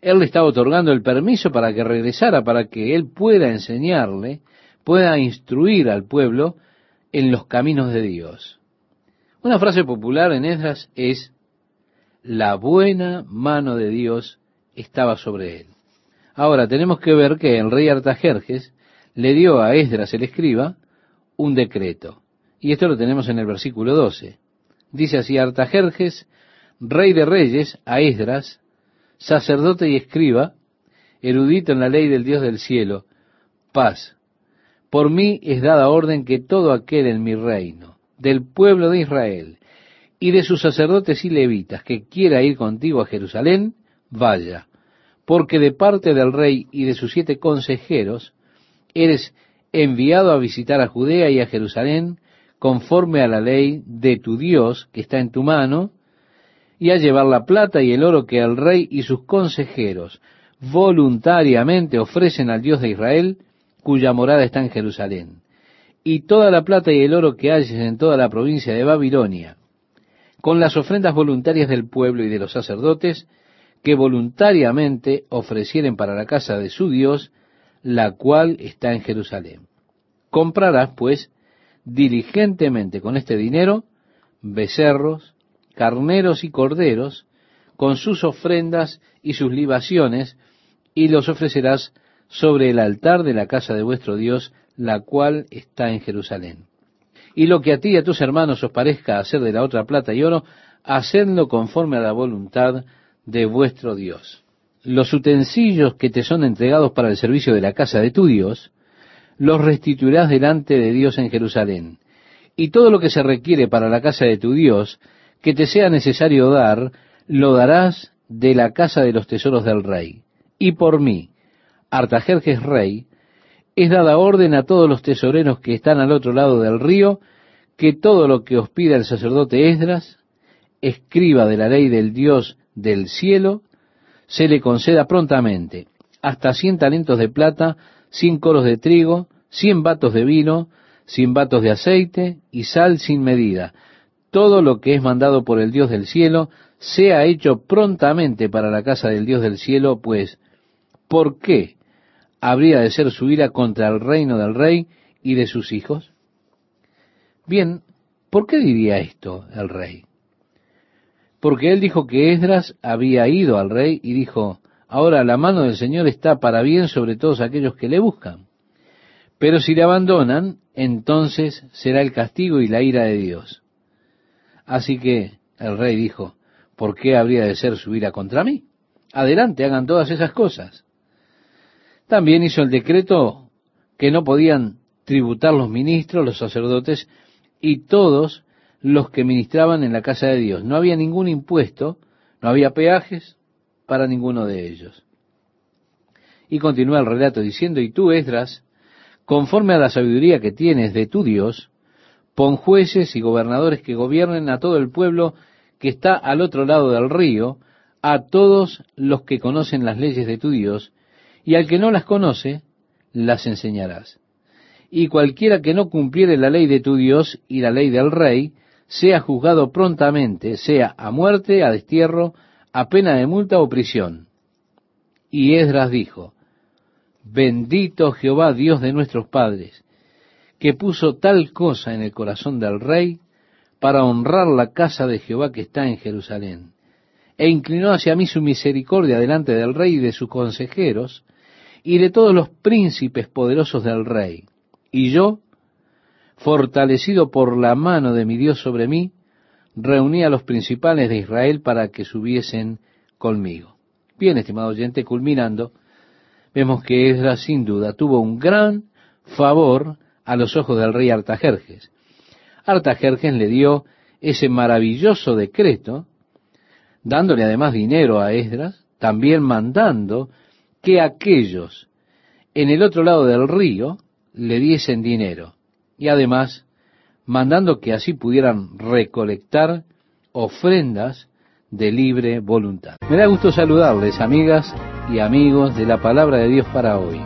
Él le estaba otorgando el permiso para que regresara, para que él pueda enseñarle pueda instruir al pueblo en los caminos de Dios. Una frase popular en Esdras es, la buena mano de Dios estaba sobre él. Ahora tenemos que ver que el rey Artajerjes le dio a Esdras el escriba un decreto. Y esto lo tenemos en el versículo 12. Dice así, Artajerjes, rey de reyes, a Esdras, sacerdote y escriba, erudito en la ley del Dios del cielo, paz. Por mí es dada orden que todo aquel en mi reino, del pueblo de Israel, y de sus sacerdotes y levitas, que quiera ir contigo a Jerusalén, vaya, porque de parte del rey y de sus siete consejeros, eres enviado a visitar a Judea y a Jerusalén, conforme a la ley de tu Dios que está en tu mano, y a llevar la plata y el oro que el rey y sus consejeros voluntariamente ofrecen al Dios de Israel, cuya morada está en Jerusalén, y toda la plata y el oro que halles en toda la provincia de Babilonia, con las ofrendas voluntarias del pueblo y de los sacerdotes, que voluntariamente ofrecieren para la casa de su Dios, la cual está en Jerusalén. Comprarás, pues, diligentemente con este dinero becerros, carneros y corderos, con sus ofrendas y sus libaciones, y los ofrecerás sobre el altar de la casa de vuestro Dios, la cual está en Jerusalén. Y lo que a ti y a tus hermanos os parezca hacer de la otra plata y oro, hacedlo conforme a la voluntad de vuestro Dios. Los utensilios que te son entregados para el servicio de la casa de tu Dios, los restituirás delante de Dios en Jerusalén. Y todo lo que se requiere para la casa de tu Dios, que te sea necesario dar, lo darás de la casa de los tesoros del rey. Y por mí, Artajerjes rey, es dada orden a todos los tesoreros que están al otro lado del río, que todo lo que os pida el sacerdote Esdras, escriba de la ley del Dios del cielo, se le conceda prontamente, hasta cien talentos de plata, cien coros de trigo, cien batos de vino, cien batos de aceite y sal sin medida. Todo lo que es mandado por el Dios del cielo sea hecho prontamente para la casa del Dios del cielo, pues, ¿por qué habría de ser su ira contra el reino del rey y de sus hijos? Bien, ¿por qué diría esto el rey? porque él dijo que Esdras había ido al rey y dijo, ahora la mano del Señor está para bien sobre todos aquellos que le buscan. Pero si le abandonan, entonces será el castigo y la ira de Dios. Así que el rey dijo, ¿por qué habría de ser su ira contra mí? Adelante, hagan todas esas cosas. También hizo el decreto que no podían tributar los ministros, los sacerdotes y todos los que ministraban en la casa de Dios. No había ningún impuesto, no había peajes para ninguno de ellos. Y continúa el relato diciendo, y tú, Esdras, conforme a la sabiduría que tienes de tu Dios, pon jueces y gobernadores que gobiernen a todo el pueblo que está al otro lado del río, a todos los que conocen las leyes de tu Dios, y al que no las conoce, las enseñarás. Y cualquiera que no cumpliere la ley de tu Dios y la ley del rey, sea juzgado prontamente, sea a muerte, a destierro, a pena de multa o prisión. Y Esdras dijo, Bendito Jehová Dios de nuestros padres, que puso tal cosa en el corazón del rey para honrar la casa de Jehová que está en Jerusalén, e inclinó hacia mí su misericordia delante del rey y de sus consejeros, y de todos los príncipes poderosos del rey. Y yo, fortalecido por la mano de mi Dios sobre mí, reuní a los principales de Israel para que subiesen conmigo. Bien, estimado oyente, culminando, vemos que Esdras sin duda tuvo un gran favor a los ojos del rey Artajerjes. Artajerjes le dio ese maravilloso decreto, dándole además dinero a Esdras, también mandando que aquellos en el otro lado del río le diesen dinero y además mandando que así pudieran recolectar ofrendas de libre voluntad. Me da gusto saludarles, amigas y amigos de la palabra de Dios para hoy.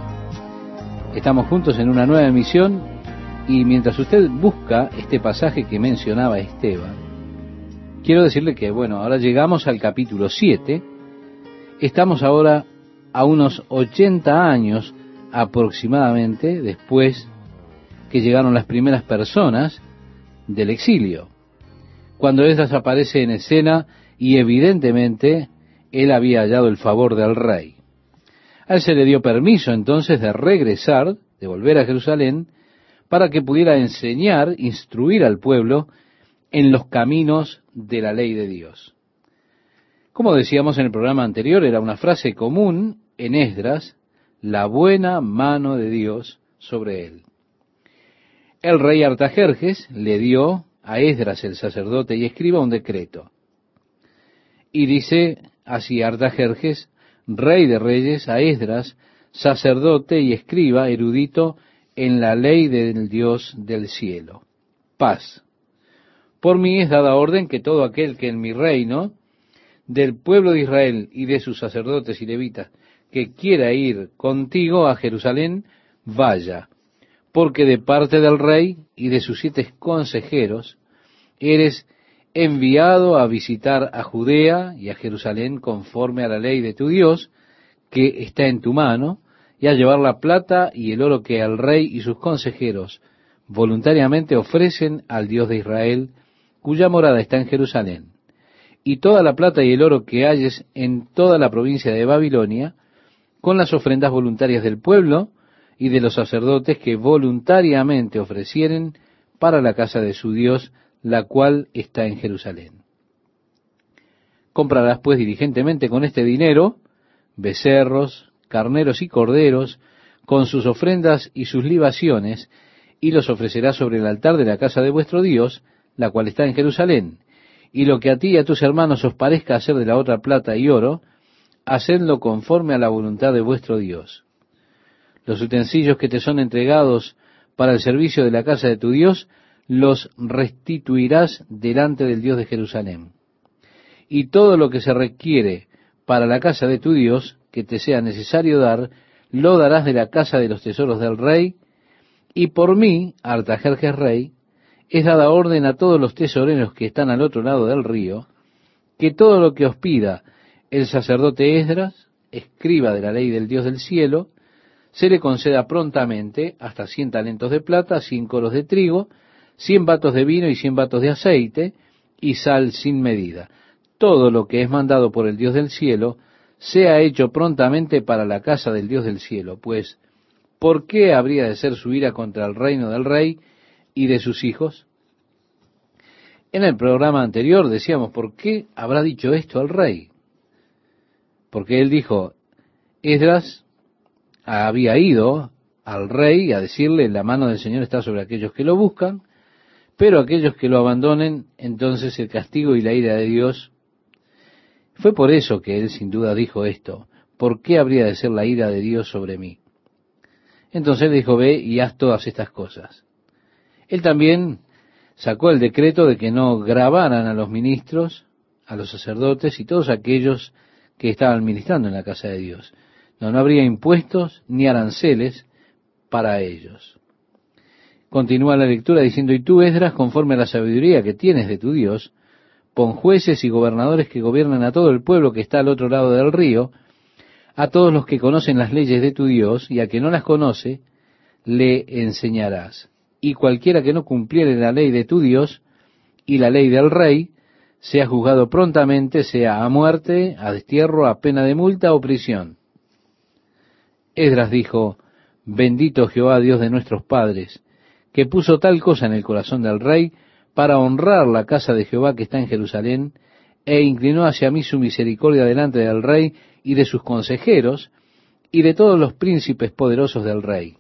Estamos juntos en una nueva emisión y mientras usted busca este pasaje que mencionaba Esteban, quiero decirle que, bueno, ahora llegamos al capítulo 7, estamos ahora a unos 80 años aproximadamente después que llegaron las primeras personas del exilio. Cuando Esdras aparece en escena y evidentemente él había hallado el favor del rey. A él se le dio permiso entonces de regresar, de volver a Jerusalén, para que pudiera enseñar, instruir al pueblo en los caminos de la ley de Dios. Como decíamos en el programa anterior, era una frase común en Esdras, la buena mano de Dios sobre él. El rey Artajerjes le dio a Esdras el sacerdote y escriba un decreto. Y dice así Artajerjes, rey de reyes, a Esdras, sacerdote y escriba, erudito en la ley del Dios del cielo. Paz. Por mí es dada orden que todo aquel que en mi reino, del pueblo de Israel y de sus sacerdotes y levitas, que quiera ir contigo a Jerusalén, vaya, porque de parte del rey y de sus siete consejeros, eres enviado a visitar a Judea y a Jerusalén conforme a la ley de tu Dios, que está en tu mano, y a llevar la plata y el oro que el rey y sus consejeros voluntariamente ofrecen al Dios de Israel, cuya morada está en Jerusalén, y toda la plata y el oro que halles en toda la provincia de Babilonia, con las ofrendas voluntarias del pueblo y de los sacerdotes que voluntariamente ofrecieren para la casa de su Dios, la cual está en Jerusalén. Comprarás pues diligentemente con este dinero becerros, carneros y corderos, con sus ofrendas y sus libaciones, y los ofrecerás sobre el altar de la casa de vuestro Dios, la cual está en Jerusalén. Y lo que a ti y a tus hermanos os parezca hacer de la otra plata y oro, hacedlo conforme a la voluntad de vuestro Dios. Los utensilios que te son entregados para el servicio de la casa de tu Dios, los restituirás delante del Dios de Jerusalén. Y todo lo que se requiere para la casa de tu Dios, que te sea necesario dar, lo darás de la casa de los tesoros del rey, y por mí, Artajerjes rey, es dada orden a todos los tesoreros que están al otro lado del río, que todo lo que os pida el sacerdote Esdras, escriba de la ley del Dios del cielo, se le conceda prontamente hasta cien talentos de plata, cien coros de trigo, cien vatos de vino y cien vatos de aceite, y sal sin medida. Todo lo que es mandado por el Dios del cielo, sea hecho prontamente para la casa del Dios del cielo, pues ¿por qué habría de ser su ira contra el reino del rey y de sus hijos? En el programa anterior decíamos, ¿por qué habrá dicho esto al rey? Porque él dijo, Esdras había ido al rey a decirle, la mano del Señor está sobre aquellos que lo buscan, pero aquellos que lo abandonen, entonces el castigo y la ira de Dios fue por eso que él sin duda dijo esto. ¿Por qué habría de ser la ira de Dios sobre mí? Entonces dijo, ve y haz todas estas cosas. Él también sacó el decreto de que no grabaran a los ministros, a los sacerdotes y todos aquellos que estaban ministrando en la casa de Dios. No, no habría impuestos ni aranceles para ellos. Continúa la lectura diciendo, y tú, Esdras, conforme a la sabiduría que tienes de tu Dios, pon jueces y gobernadores que gobiernen a todo el pueblo que está al otro lado del río, a todos los que conocen las leyes de tu Dios, y a que no las conoce, le enseñarás. Y cualquiera que no cumpliere la ley de tu Dios y la ley del rey, sea juzgado prontamente, sea a muerte, a destierro, a pena de multa o prisión. Esdras dijo, bendito Jehová Dios de nuestros padres, que puso tal cosa en el corazón del rey, para honrar la casa de Jehová que está en Jerusalén, e inclinó hacia mí su misericordia delante del rey y de sus consejeros, y de todos los príncipes poderosos del rey.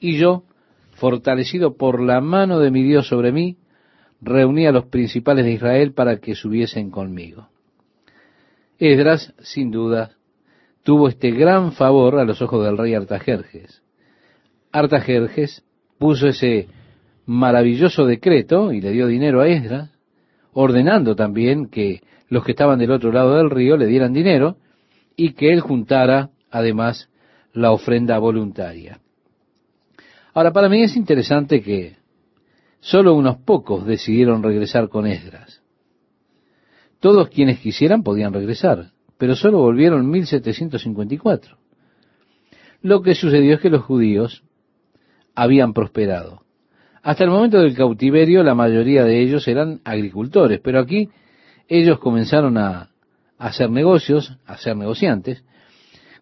Y yo, fortalecido por la mano de mi Dios sobre mí, reuní a los principales de Israel para que subiesen conmigo. Esdras, sin duda, tuvo este gran favor a los ojos del rey Artajerjes. Artajerjes puso ese maravilloso decreto y le dio dinero a Esdras, ordenando también que los que estaban del otro lado del río le dieran dinero y que él juntara además la ofrenda voluntaria. Ahora, para mí es interesante que solo unos pocos decidieron regresar con Esdras. Todos quienes quisieran podían regresar, pero solo volvieron en 1754. Lo que sucedió es que los judíos habían prosperado. Hasta el momento del cautiverio la mayoría de ellos eran agricultores, pero aquí ellos comenzaron a, hacer negocios, a ser negociantes,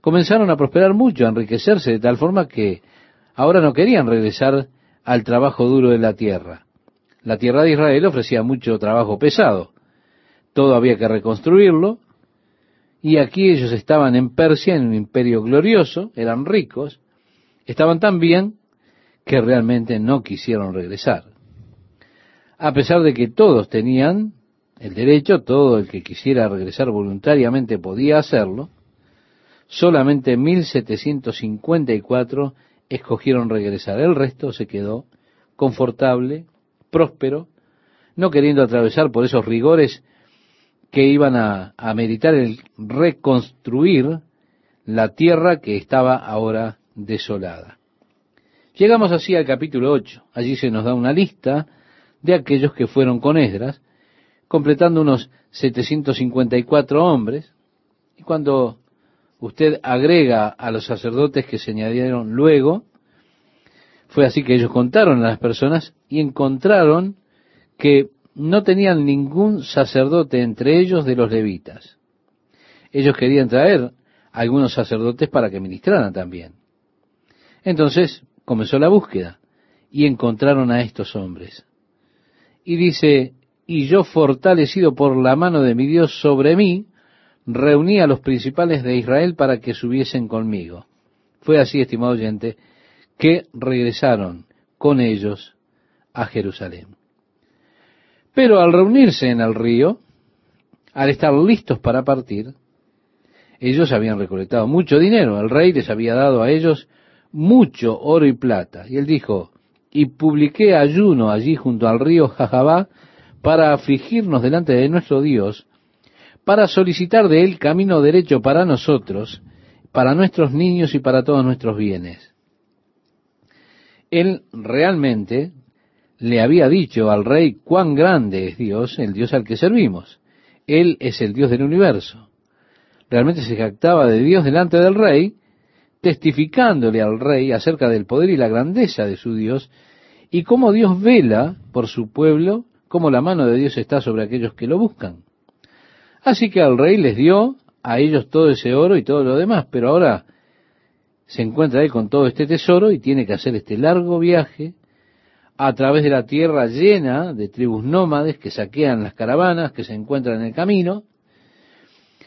comenzaron a prosperar mucho, a enriquecerse de tal forma que ahora no querían regresar al trabajo duro de la tierra. La tierra de Israel ofrecía mucho trabajo pesado. Todo había que reconstruirlo, Y aquí ellos estaban en Persia, en un imperio glorioso, eran ricos, estaban tan bien que realmente no quisieron regresar. A pesar de que todos tenían el derecho, todo el que quisiera regresar voluntariamente podía hacerlo, solamente 1754 escogieron regresar. El resto se quedó confortable, próspero, no queriendo atravesar por esos rigores que iban a, a meditar el reconstruir la tierra que estaba ahora desolada. Llegamos así al capítulo 8. Allí se nos da una lista de aquellos que fueron con Esdras, completando unos 754 hombres. Y cuando usted agrega a los sacerdotes que se añadieron luego, fue así que ellos contaron a las personas y encontraron que no tenían ningún sacerdote entre ellos de los levitas. Ellos querían traer algunos sacerdotes para que ministraran también. Entonces comenzó la búsqueda y encontraron a estos hombres. Y dice, y yo fortalecido por la mano de mi Dios sobre mí, reuní a los principales de Israel para que subiesen conmigo. Fue así, estimado oyente, que regresaron con ellos a Jerusalén. Pero al reunirse en el río, al estar listos para partir, ellos habían recolectado mucho dinero. El rey les había dado a ellos mucho oro y plata. Y él dijo, y publiqué ayuno allí junto al río Jajabá para afligirnos delante de nuestro Dios, para solicitar de él camino derecho para nosotros, para nuestros niños y para todos nuestros bienes. Él realmente le había dicho al rey cuán grande es Dios, el Dios al que servimos. Él es el Dios del universo. Realmente se jactaba de Dios delante del rey, testificándole al rey acerca del poder y la grandeza de su Dios, y cómo Dios vela por su pueblo, cómo la mano de Dios está sobre aquellos que lo buscan. Así que al rey les dio a ellos todo ese oro y todo lo demás, pero ahora se encuentra él con todo este tesoro y tiene que hacer este largo viaje a través de la tierra llena de tribus nómades que saquean las caravanas que se encuentran en el camino.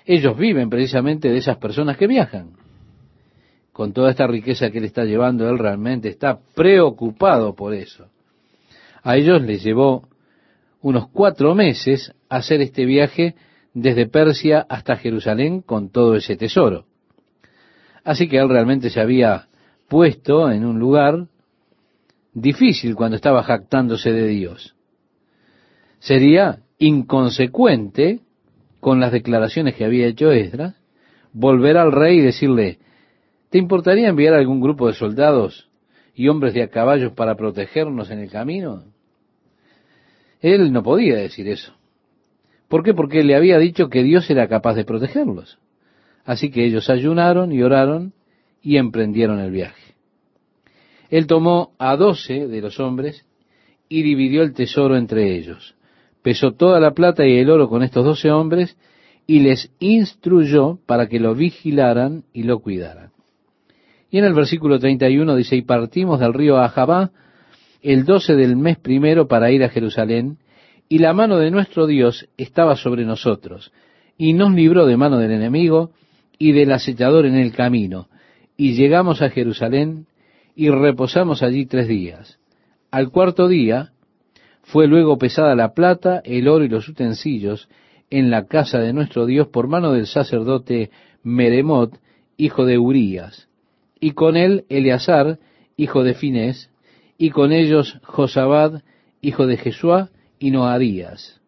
Ellos viven precisamente de esas personas que viajan. Con toda esta riqueza que él está llevando, él realmente está preocupado por eso. A ellos les llevó unos cuatro meses hacer este viaje desde Persia hasta Jerusalén con todo ese tesoro. Así que él realmente se había puesto en un lugar difícil cuando estaba jactándose de Dios. Sería inconsecuente con las declaraciones que había hecho Esdras, volver al rey y decirle, ¿te importaría enviar algún grupo de soldados y hombres de a caballos para protegernos en el camino? Él no podía decir eso. ¿Por qué? Porque le había dicho que Dios era capaz de protegerlos. Así que ellos ayunaron y oraron y emprendieron el viaje. Él tomó a doce de los hombres y dividió el tesoro entre ellos. Pesó toda la plata y el oro con estos doce hombres y les instruyó para que lo vigilaran y lo cuidaran. Y en el versículo 31 dice, y partimos del río Ajabá el doce del mes primero para ir a Jerusalén, y la mano de nuestro Dios estaba sobre nosotros, y nos libró de mano del enemigo y del acechador en el camino, y llegamos a Jerusalén y reposamos allí tres días. Al cuarto día fue luego pesada la plata, el oro y los utensilios en la casa de nuestro Dios por mano del sacerdote Meremot, hijo de Urías, y con él Eleazar, hijo de Finés, y con ellos Josabad, hijo de Jesuá, y Noadías.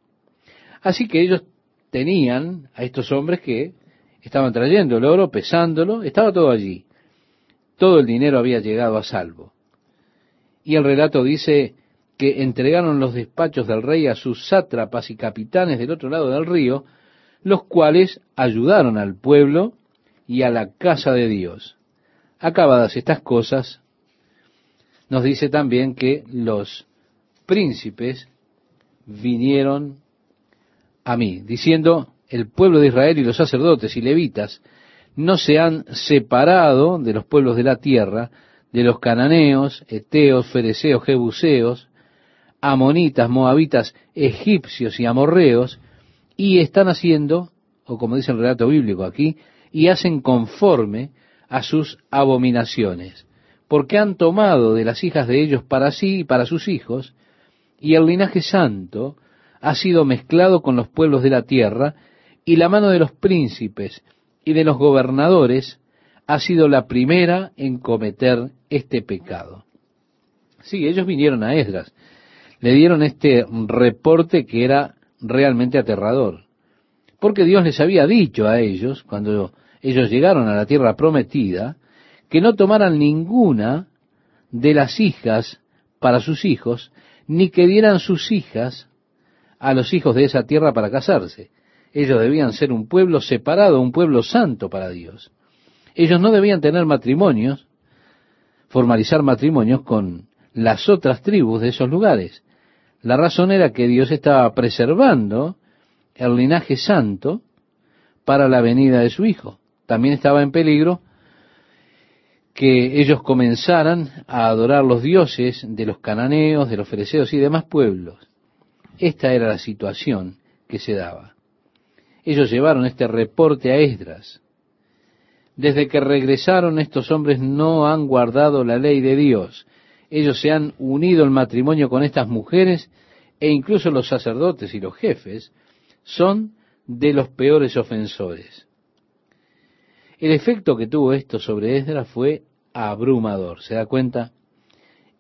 Así que ellos tenían a estos hombres que estaban trayendo el oro, pesándolo, estaba todo allí todo el dinero había llegado a salvo. Y el relato dice que entregaron los despachos del rey a sus sátrapas y capitanes del otro lado del río, los cuales ayudaron al pueblo y a la casa de Dios. Acabadas estas cosas, nos dice también que los príncipes vinieron a mí, diciendo, el pueblo de Israel y los sacerdotes y levitas no se han separado de los pueblos de la tierra, de los cananeos, eteos, fereceos, jebuseos, amonitas, moabitas, egipcios y amorreos, y están haciendo o como dice el relato bíblico aquí, y hacen conforme a sus abominaciones, porque han tomado de las hijas de ellos para sí y para sus hijos, y el linaje santo ha sido mezclado con los pueblos de la tierra, y la mano de los príncipes y de los gobernadores ha sido la primera en cometer este pecado. Sí, ellos vinieron a Esdras, le dieron este reporte que era realmente aterrador, porque Dios les había dicho a ellos, cuando ellos llegaron a la tierra prometida, que no tomaran ninguna de las hijas para sus hijos, ni que dieran sus hijas a los hijos de esa tierra para casarse. Ellos debían ser un pueblo separado, un pueblo santo para Dios. Ellos no debían tener matrimonios, formalizar matrimonios con las otras tribus de esos lugares. La razón era que Dios estaba preservando el linaje santo para la venida de su Hijo. También estaba en peligro que ellos comenzaran a adorar los dioses de los cananeos, de los fereceos y demás pueblos. Esta era la situación que se daba. Ellos llevaron este reporte a Esdras. Desde que regresaron estos hombres no han guardado la ley de Dios. Ellos se han unido en matrimonio con estas mujeres e incluso los sacerdotes y los jefes son de los peores ofensores. El efecto que tuvo esto sobre Esdras fue abrumador. ¿Se da cuenta?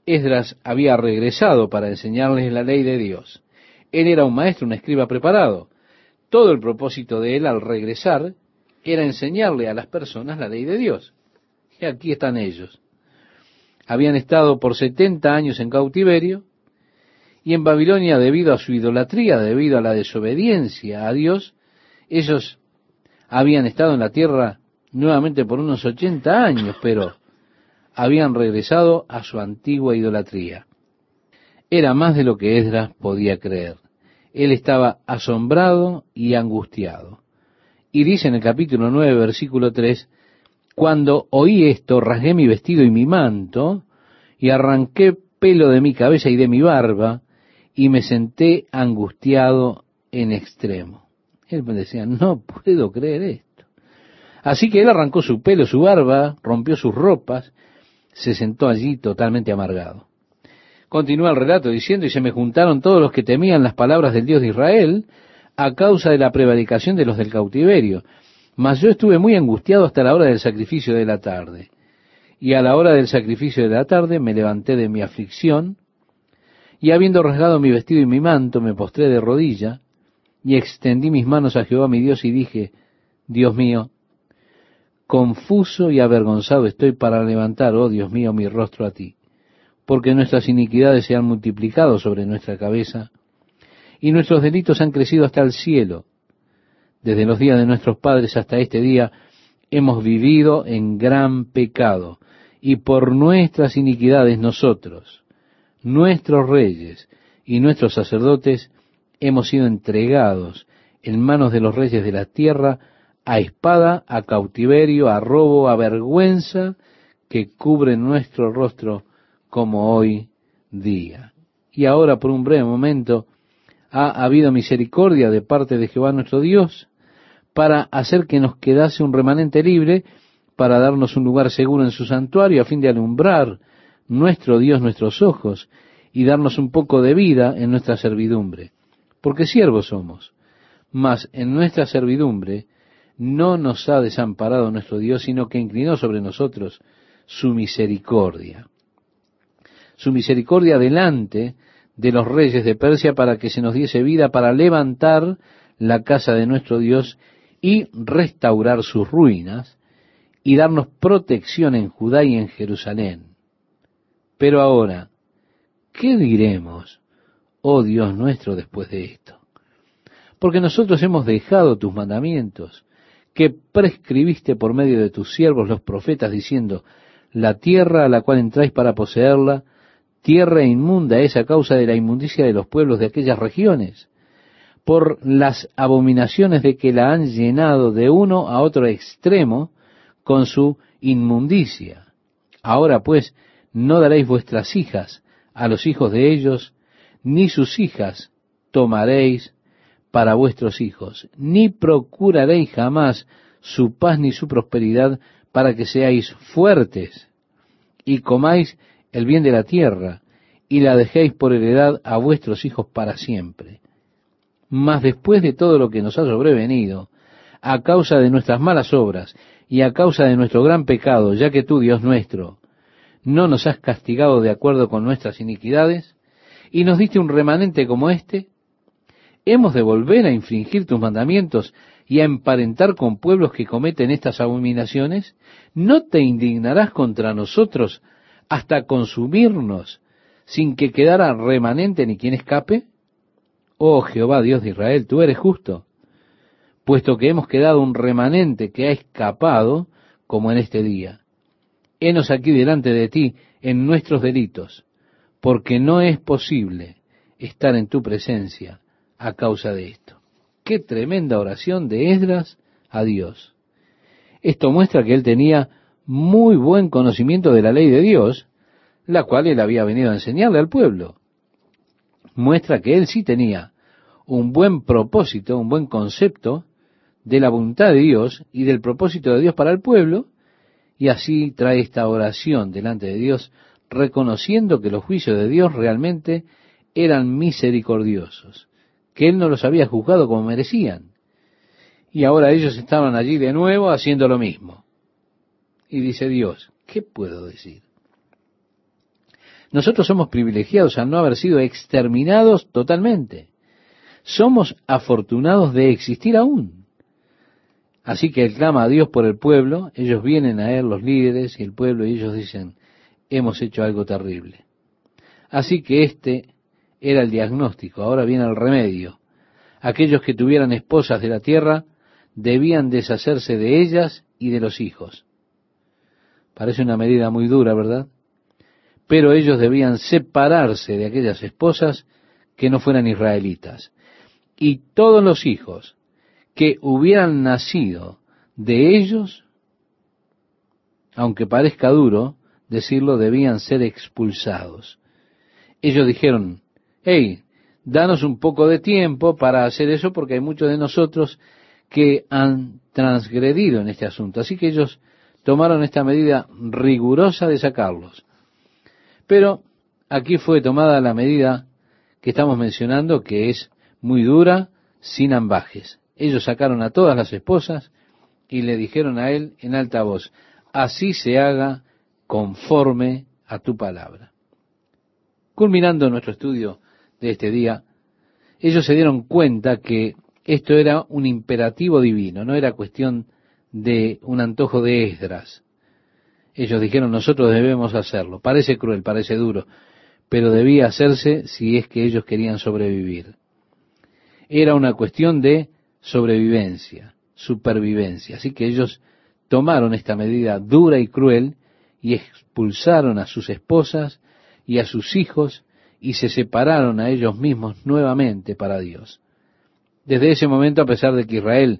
Esdras había regresado para enseñarles la ley de Dios. Él era un maestro, un escriba preparado. Todo el propósito de él al regresar era enseñarle a las personas la ley de Dios. Y aquí están ellos. Habían estado por 70 años en cautiverio y en Babilonia debido a su idolatría, debido a la desobediencia a Dios, ellos habían estado en la tierra nuevamente por unos 80 años, pero habían regresado a su antigua idolatría. Era más de lo que Esdras podía creer. Él estaba asombrado y angustiado. Y dice en el capítulo 9, versículo 3, cuando oí esto, rasgué mi vestido y mi manto, y arranqué pelo de mi cabeza y de mi barba, y me senté angustiado en extremo. Él me decía, no puedo creer esto. Así que él arrancó su pelo, su barba, rompió sus ropas, se sentó allí totalmente amargado. Continúa el relato diciendo, y se me juntaron todos los que temían las palabras del Dios de Israel, a causa de la prevaricación de los del cautiverio. Mas yo estuve muy angustiado hasta la hora del sacrificio de la tarde. Y a la hora del sacrificio de la tarde me levanté de mi aflicción, y habiendo rasgado mi vestido y mi manto, me postré de rodilla, y extendí mis manos a Jehová mi Dios y dije, Dios mío, confuso y avergonzado estoy para levantar, oh Dios mío, mi rostro a ti, porque nuestras iniquidades se han multiplicado sobre nuestra cabeza, y nuestros delitos han crecido hasta el cielo. Desde los días de nuestros padres hasta este día hemos vivido en gran pecado, y por nuestras iniquidades nosotros, nuestros reyes y nuestros sacerdotes, hemos sido entregados en manos de los reyes de la tierra a espada, a cautiverio, a robo, a vergüenza que cubre nuestro rostro como hoy día. Y ahora por un breve momento ha habido misericordia de parte de Jehová nuestro Dios para hacer que nos quedase un remanente libre, para darnos un lugar seguro en su santuario, a fin de alumbrar nuestro Dios nuestros ojos y darnos un poco de vida en nuestra servidumbre. Porque siervos somos, mas en nuestra servidumbre no nos ha desamparado nuestro Dios, sino que inclinó sobre nosotros su misericordia. Su misericordia delante de los reyes de Persia para que se nos diese vida para levantar la casa de nuestro Dios y restaurar sus ruinas y darnos protección en Judá y en Jerusalén. Pero ahora, ¿qué diremos, oh Dios nuestro, después de esto? Porque nosotros hemos dejado tus mandamientos, que prescribiste por medio de tus siervos los profetas, diciendo, la tierra a la cual entráis para poseerla, tierra inmunda es a causa de la inmundicia de los pueblos de aquellas regiones, por las abominaciones de que la han llenado de uno a otro extremo con su inmundicia. Ahora pues, no daréis vuestras hijas a los hijos de ellos, ni sus hijas tomaréis para vuestros hijos, ni procuraréis jamás su paz ni su prosperidad para que seáis fuertes y comáis el bien de la tierra y la dejéis por heredad a vuestros hijos para siempre. Mas después de todo lo que nos ha sobrevenido, a causa de nuestras malas obras y a causa de nuestro gran pecado, ya que tú, Dios nuestro, no nos has castigado de acuerdo con nuestras iniquidades, y nos diste un remanente como este, hemos de volver a infringir tus mandamientos y a emparentar con pueblos que cometen estas abominaciones, ¿no te indignarás contra nosotros hasta consumirnos sin que quedara remanente ni quien escape? Oh Jehová Dios de Israel, tú eres justo, puesto que hemos quedado un remanente que ha escapado como en este día. Henos aquí delante de ti en nuestros delitos, porque no es posible estar en tu presencia a causa de esto. Qué tremenda oración de Esdras a Dios. Esto muestra que él tenía muy buen conocimiento de la ley de Dios, la cual él había venido a enseñarle al pueblo. Muestra que él sí tenía un buen propósito, un buen concepto de la voluntad de Dios y del propósito de Dios para el pueblo, y así trae esta oración delante de Dios, reconociendo que los juicios de Dios realmente eran misericordiosos, que Él no los había juzgado como merecían. Y ahora ellos estaban allí de nuevo haciendo lo mismo. Y dice Dios, ¿qué puedo decir? Nosotros somos privilegiados al no haber sido exterminados totalmente. Somos afortunados de existir aún. Así que Él clama a Dios por el pueblo, ellos vienen a Él, los líderes y el pueblo, y ellos dicen, hemos hecho algo terrible. Así que este era el diagnóstico, ahora viene el remedio. Aquellos que tuvieran esposas de la tierra debían deshacerse de ellas y de los hijos. Parece una medida muy dura, ¿verdad? Pero ellos debían separarse de aquellas esposas que no fueran israelitas. Y todos los hijos que hubieran nacido de ellos, aunque parezca duro decirlo, debían ser expulsados. Ellos dijeron, hey, danos un poco de tiempo para hacer eso porque hay muchos de nosotros que han transgredido en este asunto. Así que ellos tomaron esta medida rigurosa de sacarlos. Pero aquí fue tomada la medida que estamos mencionando, que es muy dura, sin ambajes. Ellos sacaron a todas las esposas y le dijeron a él en alta voz, así se haga conforme a tu palabra. Culminando nuestro estudio de este día, ellos se dieron cuenta que esto era un imperativo divino, no era cuestión de un antojo de Esdras. Ellos dijeron, nosotros debemos hacerlo. Parece cruel, parece duro, pero debía hacerse si es que ellos querían sobrevivir. Era una cuestión de sobrevivencia, supervivencia. Así que ellos tomaron esta medida dura y cruel y expulsaron a sus esposas y a sus hijos y se separaron a ellos mismos nuevamente para Dios. Desde ese momento, a pesar de que Israel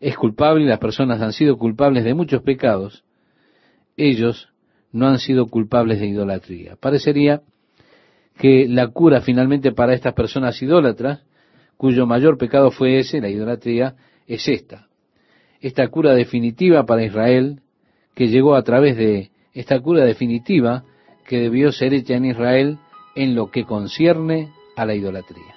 es culpable y las personas han sido culpables de muchos pecados, ellos no han sido culpables de idolatría. Parecería que la cura finalmente para estas personas idólatras, cuyo mayor pecado fue ese, la idolatría, es esta. Esta cura definitiva para Israel, que llegó a través de esta cura definitiva que debió ser hecha en Israel en lo que concierne a la idolatría.